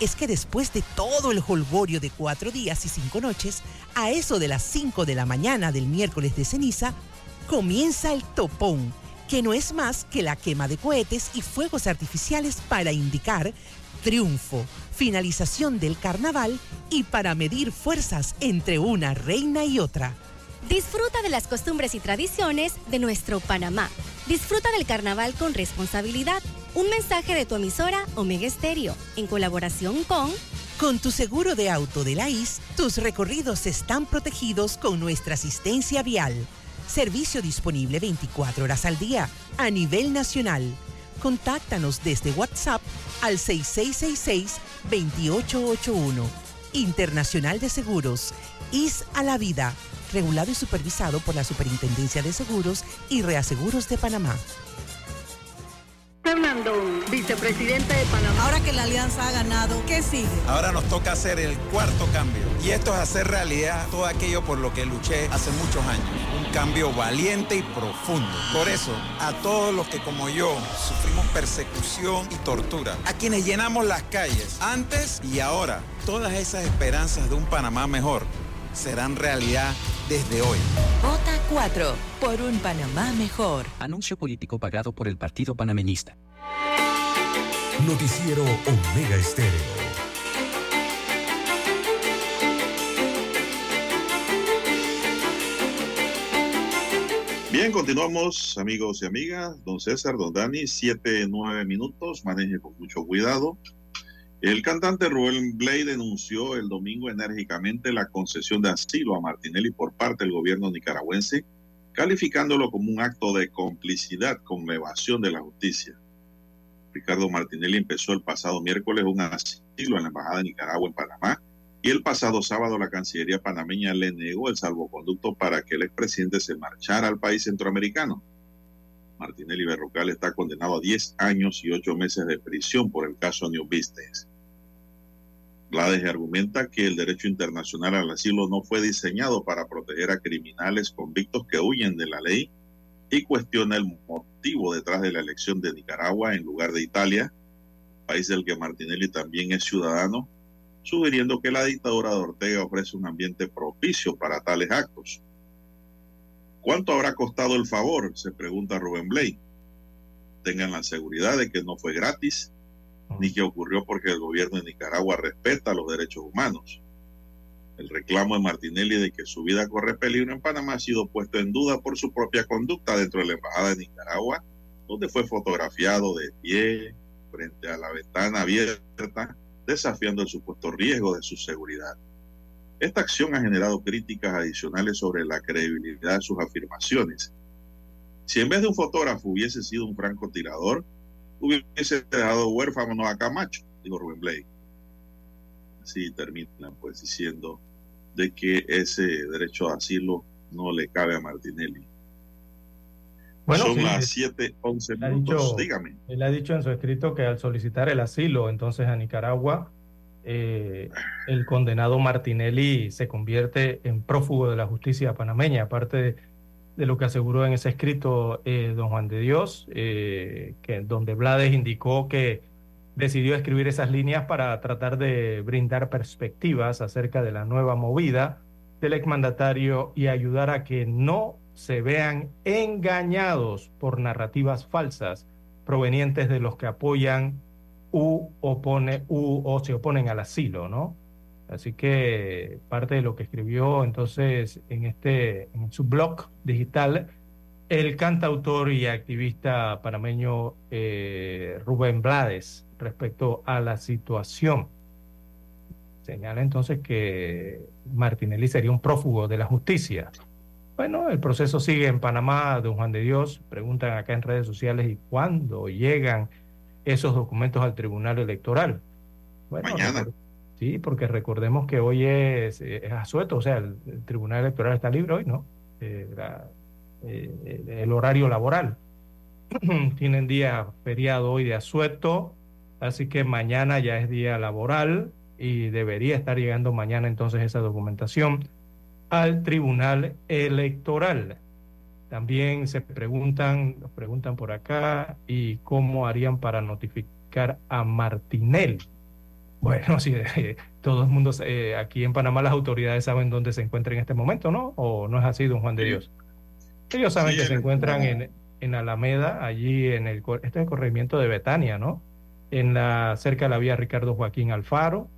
es que después de todo el holgorio de cuatro días y cinco noches, a eso de las 5 de la mañana del miércoles de ceniza, comienza el topón, que no es más que la quema de cohetes y fuegos artificiales para indicar triunfo, finalización del carnaval y para medir fuerzas entre una reina y otra. Disfruta de las costumbres y tradiciones de nuestro Panamá. Disfruta del carnaval con responsabilidad. Un mensaje de tu emisora Omega Estéreo, en colaboración con... Con tu seguro de auto de la IS, tus recorridos están protegidos con nuestra asistencia vial. Servicio disponible 24 horas al día, a nivel nacional. Contáctanos desde WhatsApp al 6666-2881. Internacional de Seguros. IS a la vida. Regulado y supervisado por la Superintendencia de Seguros y Reaseguros de Panamá. Fernando, vicepresidente de Panamá. Ahora que la alianza ha ganado, ¿qué sigue? Ahora nos toca hacer el cuarto cambio. Y esto es hacer realidad todo aquello por lo que luché hace muchos años. Un cambio valiente y profundo. Por eso, a todos los que como yo sufrimos persecución y tortura, a quienes llenamos las calles antes y ahora, todas esas esperanzas de un Panamá mejor serán realidad desde hoy. Vota 4 por un Panamá mejor. Anuncio político pagado por el Partido Panameñista. Noticiero Omega Estéreo. Bien, continuamos, amigos y amigas. Don César, don Dani, siete, nueve minutos. Maneje con mucho cuidado. El cantante Rubén Blay denunció el domingo enérgicamente la concesión de asilo a Martinelli por parte del gobierno nicaragüense, calificándolo como un acto de complicidad con la evasión de la justicia. Ricardo Martinelli empezó el pasado miércoles un asilo en la Embajada de Nicaragua en Panamá y el pasado sábado la Cancillería panameña le negó el salvoconducto para que el expresidente se marchara al país centroamericano. Martinelli Berrocal está condenado a 10 años y 8 meses de prisión por el caso New Business. Blades argumenta que el derecho internacional al asilo no fue diseñado para proteger a criminales convictos que huyen de la ley y cuestiona el motivo detrás de la elección de Nicaragua en lugar de Italia, país del que Martinelli también es ciudadano, sugiriendo que la dictadura de Ortega ofrece un ambiente propicio para tales actos. ¿Cuánto habrá costado el favor? Se pregunta Rubén Blay. Tengan la seguridad de que no fue gratis, ni que ocurrió porque el gobierno de Nicaragua respeta los derechos humanos. El reclamo de Martinelli de que su vida corre peligro en Panamá ha sido puesto en duda por su propia conducta dentro de la Embajada de Nicaragua, donde fue fotografiado de pie frente a la ventana abierta, desafiando el supuesto riesgo de su seguridad. Esta acción ha generado críticas adicionales sobre la credibilidad de sus afirmaciones. Si en vez de un fotógrafo hubiese sido un francotirador, hubiese dejado huérfano a Camacho, dijo Rubén Blay. Así terminan pues diciendo de que ese derecho a asilo no le cabe a Martinelli. Bueno, Son sí, las es- 7, 11 Él ha minutos. dicho- Dígame. Él ha dicho en su escrito que al solicitar el asilo entonces a Nicaragua, eh, el condenado Martinelli se convierte en prófugo de la justicia panameña, aparte de, lo que aseguró en ese escrito eh, don Juan de Dios, eh, que donde Blades indicó que decidió escribir esas líneas para tratar de brindar perspectivas acerca de la nueva movida del exmandatario y ayudar a que no se vean engañados por narrativas falsas provenientes de los que apoyan u, opone, u o se oponen al asilo, ¿no? Así que parte de lo que escribió entonces en este en su blog digital el cantautor y activista panameño eh, Rubén Blades respecto a la situación. Señala entonces que Martinelli sería un prófugo de la justicia. Bueno, el proceso sigue en Panamá, don Juan de Dios. Preguntan acá en redes sociales, ¿y cuándo llegan esos documentos al Tribunal Electoral? Bueno, Mañana. Sí, porque recordemos que hoy es, eh, es asueto, o sea, el, el Tribunal Electoral está libre hoy, ¿no? Eh, la- eh, el horario laboral. Tienen día feriado hoy de asueto, así que mañana ya es día laboral y debería estar llegando mañana entonces esa documentación al Tribunal Electoral. También se preguntan, nos preguntan por acá, ¿y cómo harían para notificar a Martinelli? Bueno, si todo el mundo, eh, aquí en Panamá las autoridades saben dónde se encuentra en este momento, ¿no? ¿O no es así, don Juan de Dios? Ellos saben que se encuentran en, en Alameda, allí en el, este es el corregimiento de Betania, ¿no? En la, cerca de la vía Ricardo Joaquín Alfaro,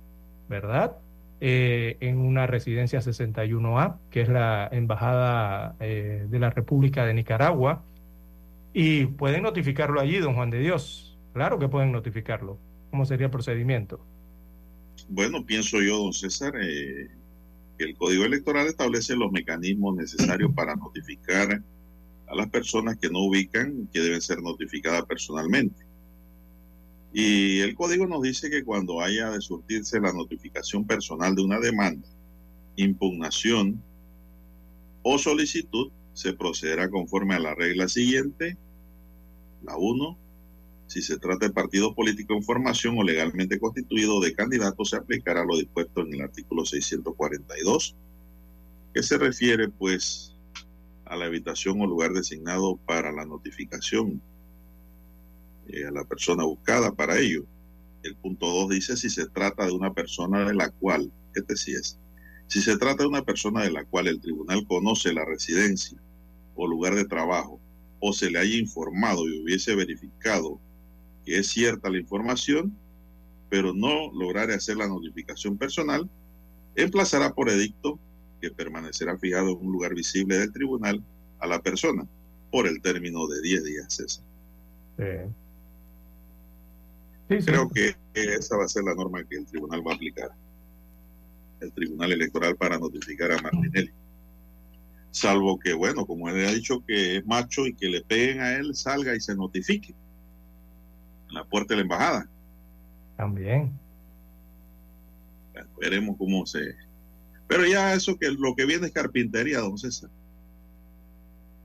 ¿verdad? Eh, en una residencia 61A, que es la Embajada eh, de la República de Nicaragua. Y pueden notificarlo allí, don Juan de Dios. Claro que pueden notificarlo. ¿Cómo sería el procedimiento? Bueno, pienso yo, don César, eh, que el Código Electoral establece los mecanismos necesarios para notificar a las personas que no ubican que deben ser notificadas personalmente. Y el código nos dice que cuando haya de surtirse la notificación personal de una demanda, impugnación o solicitud, se procederá conforme a la regla siguiente. La 1. Si se trata de partido político en formación o legalmente constituido de candidato, se aplicará lo dispuesto en el artículo 642, que se refiere pues a la habitación o lugar designado para la notificación eh, a la persona buscada para ello. El punto 2 dice si se trata de una persona de la cual, este sí es, si se trata de una persona de la cual el tribunal conoce la residencia o lugar de trabajo o se le haya informado y hubiese verificado que es cierta la información, pero no lograre hacer la notificación personal, emplazará por edicto que permanecerá fijado en un lugar visible del tribunal a la persona por el término de 10 días, César. Creo que esa va a ser la norma que el tribunal va a aplicar. El tribunal electoral para notificar a Martinelli. Salvo que, bueno, como él ha dicho que es macho y que le peguen a él, salga y se notifique en la puerta de la embajada. También. veremos cómo se. Pero ya eso que lo que viene es carpintería, don César.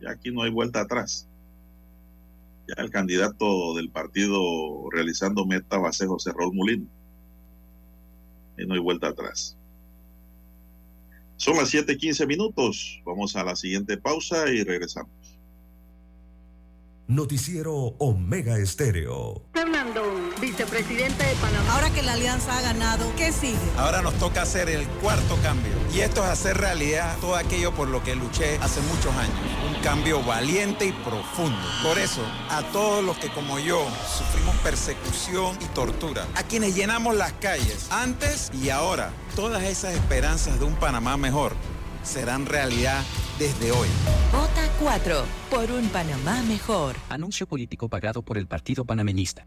Ya aquí no hay vuelta atrás ya el candidato del partido realizando meta va a ser José Raúl Molino. Y no hay vuelta atrás. Son las 7:15 minutos. Vamos a la siguiente pausa y regresamos. Noticiero Omega Estéreo. Vicepresidente de Panamá. Ahora que la alianza ha ganado, ¿qué sigue? Ahora nos toca hacer el cuarto cambio. Y esto es hacer realidad todo aquello por lo que luché hace muchos años. Un cambio valiente y profundo. Por eso, a todos los que como yo sufrimos persecución y tortura, a quienes llenamos las calles antes y ahora, todas esas esperanzas de un Panamá mejor serán realidad desde hoy. Vota 4 por un Panamá mejor. Anuncio político pagado por el Partido Panameñista.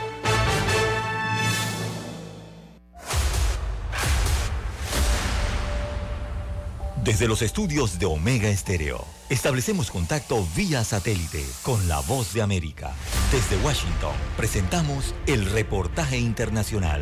Desde los estudios de Omega Estéreo, establecemos contacto vía satélite con la voz de América. Desde Washington, presentamos el reportaje internacional.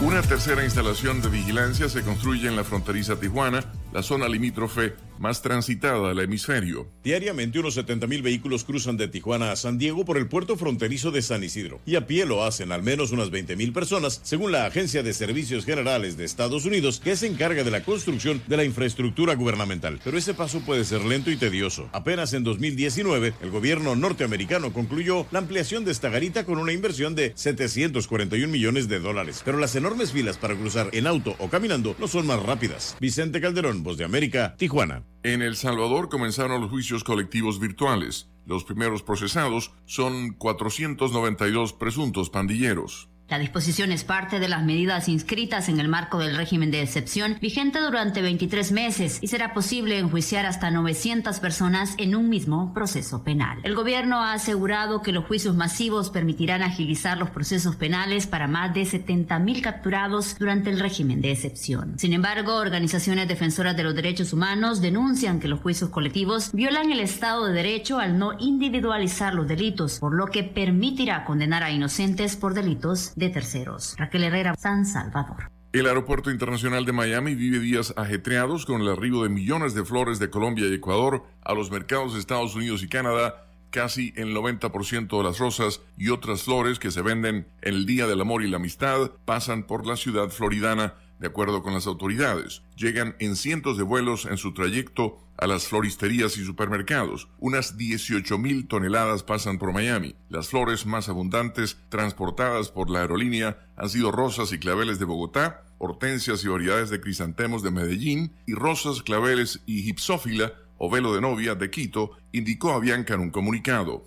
Una tercera instalación de vigilancia se construye en la fronteriza Tijuana, la zona limítrofe más transitada del hemisferio. Diariamente unos 70.000 vehículos cruzan de Tijuana a San Diego por el puerto fronterizo de San Isidro. Y a pie lo hacen al menos unas 20.000 personas, según la Agencia de Servicios Generales de Estados Unidos, que se encarga de la construcción de la infraestructura gubernamental. Pero ese paso puede ser lento y tedioso. Apenas en 2019, el gobierno norteamericano concluyó la ampliación de esta garita con una inversión de 741 millones de dólares. Pero las enormes filas para cruzar en auto o caminando no son más rápidas. Vicente Calderón, Voz de América, Tijuana. En El Salvador comenzaron los juicios colectivos virtuales. Los primeros procesados son 492 presuntos pandilleros. La disposición es parte de las medidas inscritas en el marco del régimen de excepción vigente durante 23 meses y será posible enjuiciar hasta 900 personas en un mismo proceso penal. El gobierno ha asegurado que los juicios masivos permitirán agilizar los procesos penales para más de 70 mil capturados durante el régimen de excepción. Sin embargo, organizaciones defensoras de los derechos humanos denuncian que los juicios colectivos violan el Estado de Derecho al no individualizar los delitos, por lo que permitirá condenar a inocentes por delitos de terceros. Raquel Herrera, San Salvador. El Aeropuerto Internacional de Miami vive días ajetreados con el arribo de millones de flores de Colombia y Ecuador a los mercados de Estados Unidos y Canadá. Casi el 90% de las rosas y otras flores que se venden en el Día del Amor y la Amistad pasan por la ciudad floridana, de acuerdo con las autoridades. Llegan en cientos de vuelos en su trayecto a las floristerías y supermercados. Unas 18 mil toneladas pasan por Miami. Las flores más abundantes transportadas por la aerolínea han sido rosas y claveles de Bogotá, hortensias y variedades de crisantemos de Medellín y rosas, claveles y gipsófila o velo de novia de Quito, indicó a Bianca en un comunicado.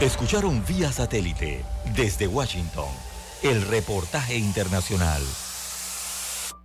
Escucharon vía satélite desde Washington el reportaje internacional.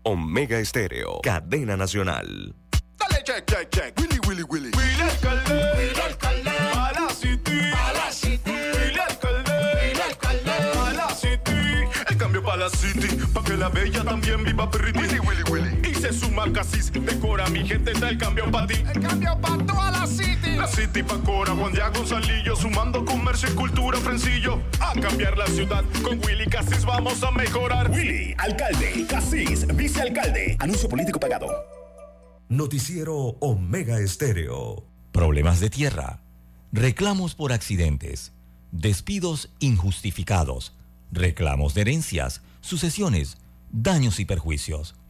Omega Estéreo, cadena nacional. Dale check, check, check. Willy, Willy, Willy. Willy alcalde. Willy alcalde. A la city. A la city. Willy alcalde. Willy alcalde. A la city. El cambio para la city. Pa' que la bella también viva. Willy, Willy, Willy. Se suma Casis. Decora mi gente, está el cambio para ti. El cambio para toda la city. La city pa' Cora, Juan Diego Gonzalillo. Sumando comercio y cultura, Frencillo. A cambiar la ciudad. Con Willy Casis vamos a mejorar. Willy, alcalde, Casís, vicealcalde. Anuncio político pagado. Noticiero Omega Estéreo. Problemas de tierra, reclamos por accidentes, despidos injustificados, reclamos de herencias, sucesiones, daños y perjuicios.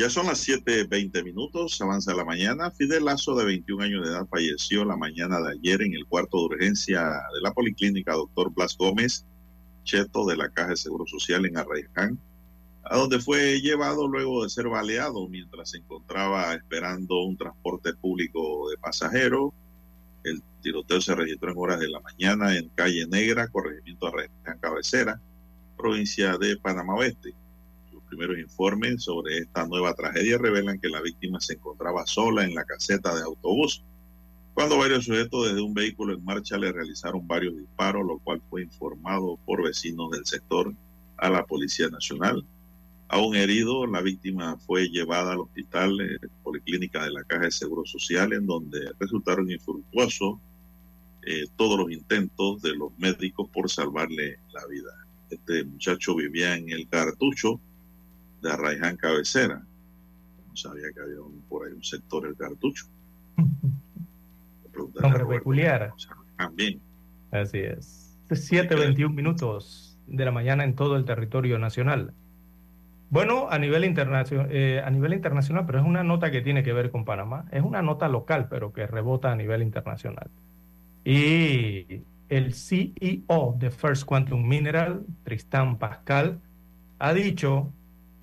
Ya son las 7.20 minutos, avanza la mañana. Fidel Lazo, de 21 años de edad, falleció la mañana de ayer en el cuarto de urgencia de la Policlínica Dr. Blas Gómez, cheto de la Caja de Seguro Social en Arraiján, a donde fue llevado luego de ser baleado mientras se encontraba esperando un transporte público de pasajeros. El tiroteo se registró en horas de la mañana en Calle Negra, corregimiento Arraiján Cabecera, provincia de Panamá Oeste primeros informes sobre esta nueva tragedia revelan que la víctima se encontraba sola en la caseta de autobús cuando varios sujetos desde un vehículo en marcha le realizaron varios disparos, lo cual fue informado por vecinos del sector a la Policía Nacional. A un herido, la víctima fue llevada al hospital eh, Policlínica de la Caja de Seguro Social, en donde resultaron infructuosos eh, todos los intentos de los médicos por salvarle la vida. Este muchacho vivía en el cartucho de Arraiján Cabecera. No sabía que había un- por ahí un sector del cartucho. Nombre peculiar. También. Así es. 7.21 minutos de la mañana en todo el territorio nacional. Bueno, a nivel, eh, a nivel internacional, pero es una nota que tiene que ver con Panamá. Es una nota local, pero que rebota a nivel internacional. Y el CEO de First Quantum Mineral, Tristán Pascal, ha dicho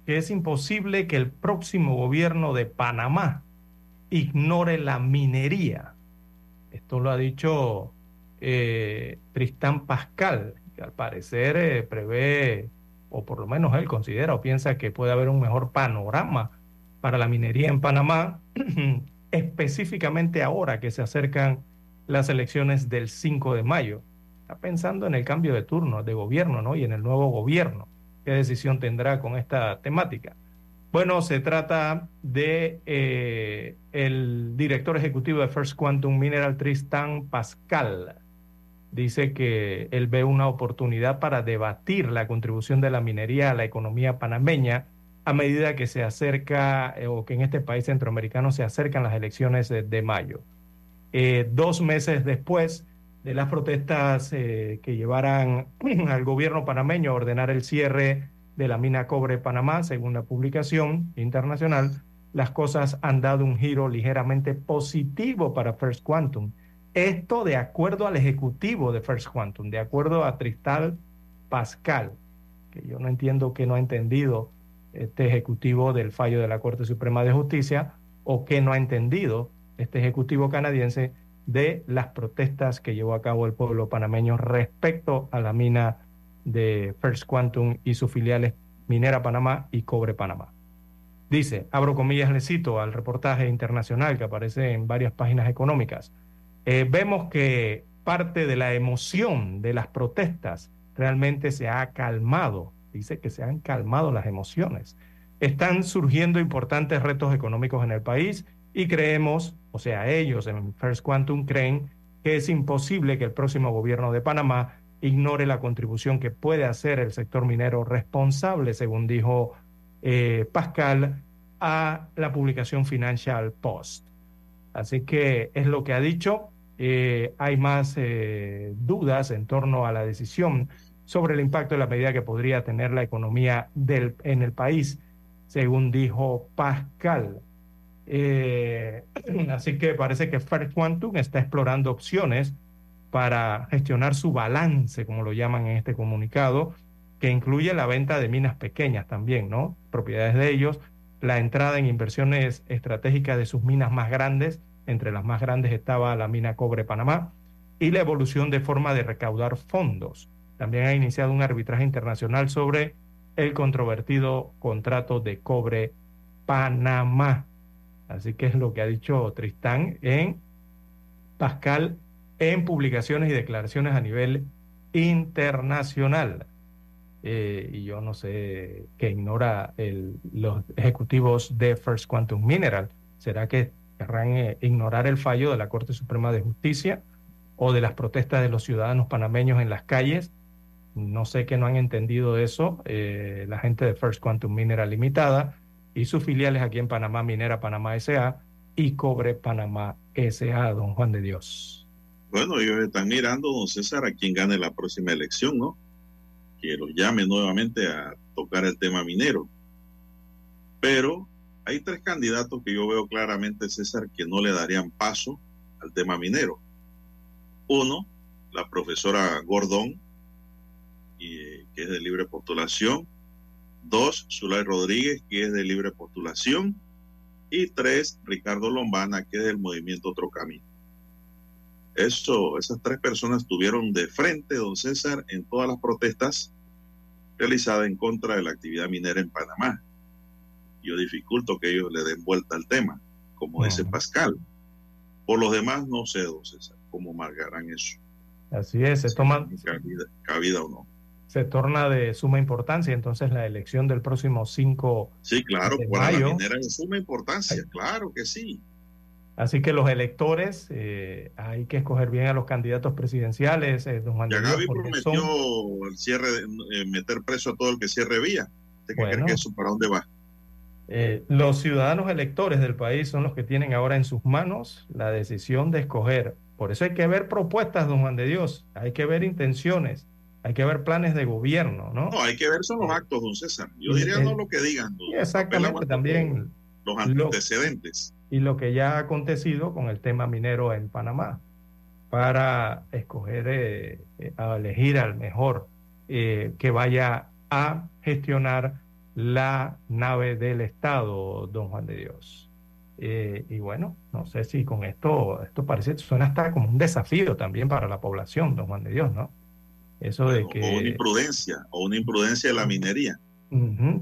que es imposible que el próximo gobierno de Panamá ignore la minería. Esto lo ha dicho eh, Tristán Pascal, que al parecer eh, prevé, o por lo menos él considera o piensa que puede haber un mejor panorama para la minería en Panamá, específicamente ahora que se acercan las elecciones del 5 de mayo. Está pensando en el cambio de turno de gobierno, ¿no? Y en el nuevo gobierno. ¿Qué decisión tendrá con esta temática? Bueno, se trata de eh, el director ejecutivo de First Quantum Mineral, Tristan Pascal. Dice que él ve una oportunidad para debatir la contribución de la minería a la economía panameña a medida que se acerca eh, o que en este país centroamericano se acercan las elecciones de, mayo. Eh, dos meses después de las protestas que llevaran al gobierno panameño a ordenar el cierre de la mina Cobre Panamá, según la publicación internacional, las cosas han dado un giro ligeramente positivo para First Quantum. Esto de acuerdo al ejecutivo de First Quantum, de acuerdo a Tristal Pascal, que yo no entiendo que no ha entendido este ejecutivo del fallo de la Corte Suprema de Justicia o que no ha entendido este ejecutivo canadiense de las protestas que llevó a cabo el pueblo panameño respecto a la mina de First Quantum y sus filiales Minera Panamá y Cobre Panamá. Dice, abro comillas, le cito al reportaje internacional que aparece en varias páginas económicas. Eh, vemos que parte de la emoción de las protestas realmente se ha calmado. Dice que se han calmado las emociones. Están surgiendo importantes retos económicos en el país y creemos, o sea, ellos en First Quantum creen que es imposible que el próximo gobierno de Panamá ignore la contribución que puede hacer el sector minero responsable, según dijo eh, Pascal, a la publicación Financial Post. Así que es lo que ha dicho. Eh, hay más eh, dudas en torno a la decisión sobre el impacto de la medida que podría tener la economía en el país, según dijo Pascal. así que parece que Fair Quantum está explorando opciones para gestionar su balance, como lo llaman en este comunicado, que incluye la venta de minas pequeñas también, ¿no? Propiedades de ellos, la entrada en inversiones estratégicas de sus minas más grandes, entre las más grandes estaba la mina Cobre Panamá, y la evolución de forma de recaudar fondos. También ha iniciado un arbitraje internacional sobre el controvertido contrato de Cobre Panamá. Así que es lo que ha dicho Tristán en Pascal en publicaciones y declaraciones a nivel internacional. Eh, y yo no sé qué ignora los ejecutivos de First Quantum Mineral. ¿Será que querrán eh, ignorar el fallo de la Corte Suprema de Justicia o de las protestas de los ciudadanos panameños en las calles? No sé que no han entendido eso eh, la gente de First Quantum Mineral Limitada y sus filiales aquí en Panamá, Minera Panamá SA y Cobre Panamá SA, don Juan de Dios. Bueno, ellos están mirando, don César, a quien gane la próxima elección, ¿no? Que los llame nuevamente a tocar el tema minero. Pero hay tres candidatos que yo veo claramente, César, que no le darían paso al tema minero. Uno, la profesora Gordón, que es de libre postulación. Dos, Zulay Rodríguez, que es de libre postulación. Y tres, Ricardo Lombana, que es del movimiento Otro Camino. Eso, esas tres personas estuvieron de frente, don César, en todas las protestas realizadas en contra de la actividad minera en Panamá. Yo dificulto que ellos le den vuelta al tema, como dice Pascal. Por los demás, no sé, don César, cómo marcarán eso. Así es, se toma... Cabida, o no. Se torna de suma importancia entonces la elección del próximo 5 Sí, claro, para la minera de suma importancia, claro que sí. Así que los electores, eh, hay que escoger bien a los candidatos presidenciales. Eh, don Juan ya Gaby prometió el cierre, eh, meter preso a todo el que cierre vía. que eso para dónde va? los ciudadanos electores del país son los que tienen ahora en sus manos la decisión de escoger. Por eso hay que ver propuestas, don Juan de Dios. Hay que ver intenciones. Hay que ver planes de gobierno, ¿no? No, hay que ver son los actos, don César. Yo diría no lo que digan. exactamente, también. Los antecedentes y lo que ya ha acontecido con el tema minero en Panamá para escoger, eh, eh, a elegir al mejor eh, que vaya a gestionar la nave del Estado, don Juan de Dios. y bueno, no sé si con esto, esto parece, suena hasta como un desafío también para la población, don Juan de Dios, ¿no? Eso de que... O una imprudencia, o una imprudencia de la minería.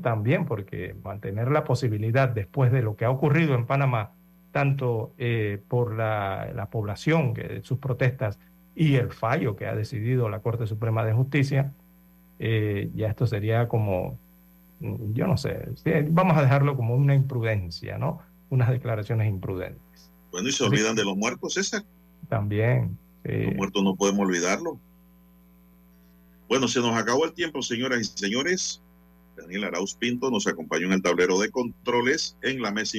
también, porque mantener la posibilidad después de lo que ha ocurrido en Panamá tanto eh, por la, población, que, sus protestas y el fallo que ha decidido la Corte Suprema de Justicia, eh, ya esto sería como, mm, yo no sé, vamos a dejarlo como una imprudencia, ¿no? Unas declaraciones imprudentes. Bueno, y se olvidan de los muertos, César. También. Los muertos no podemos olvidarlo. Bueno, se nos acabó el tiempo, señoras y señores. Daniel Arauz Pinto nos acompañó en el tablero de controles en la mesa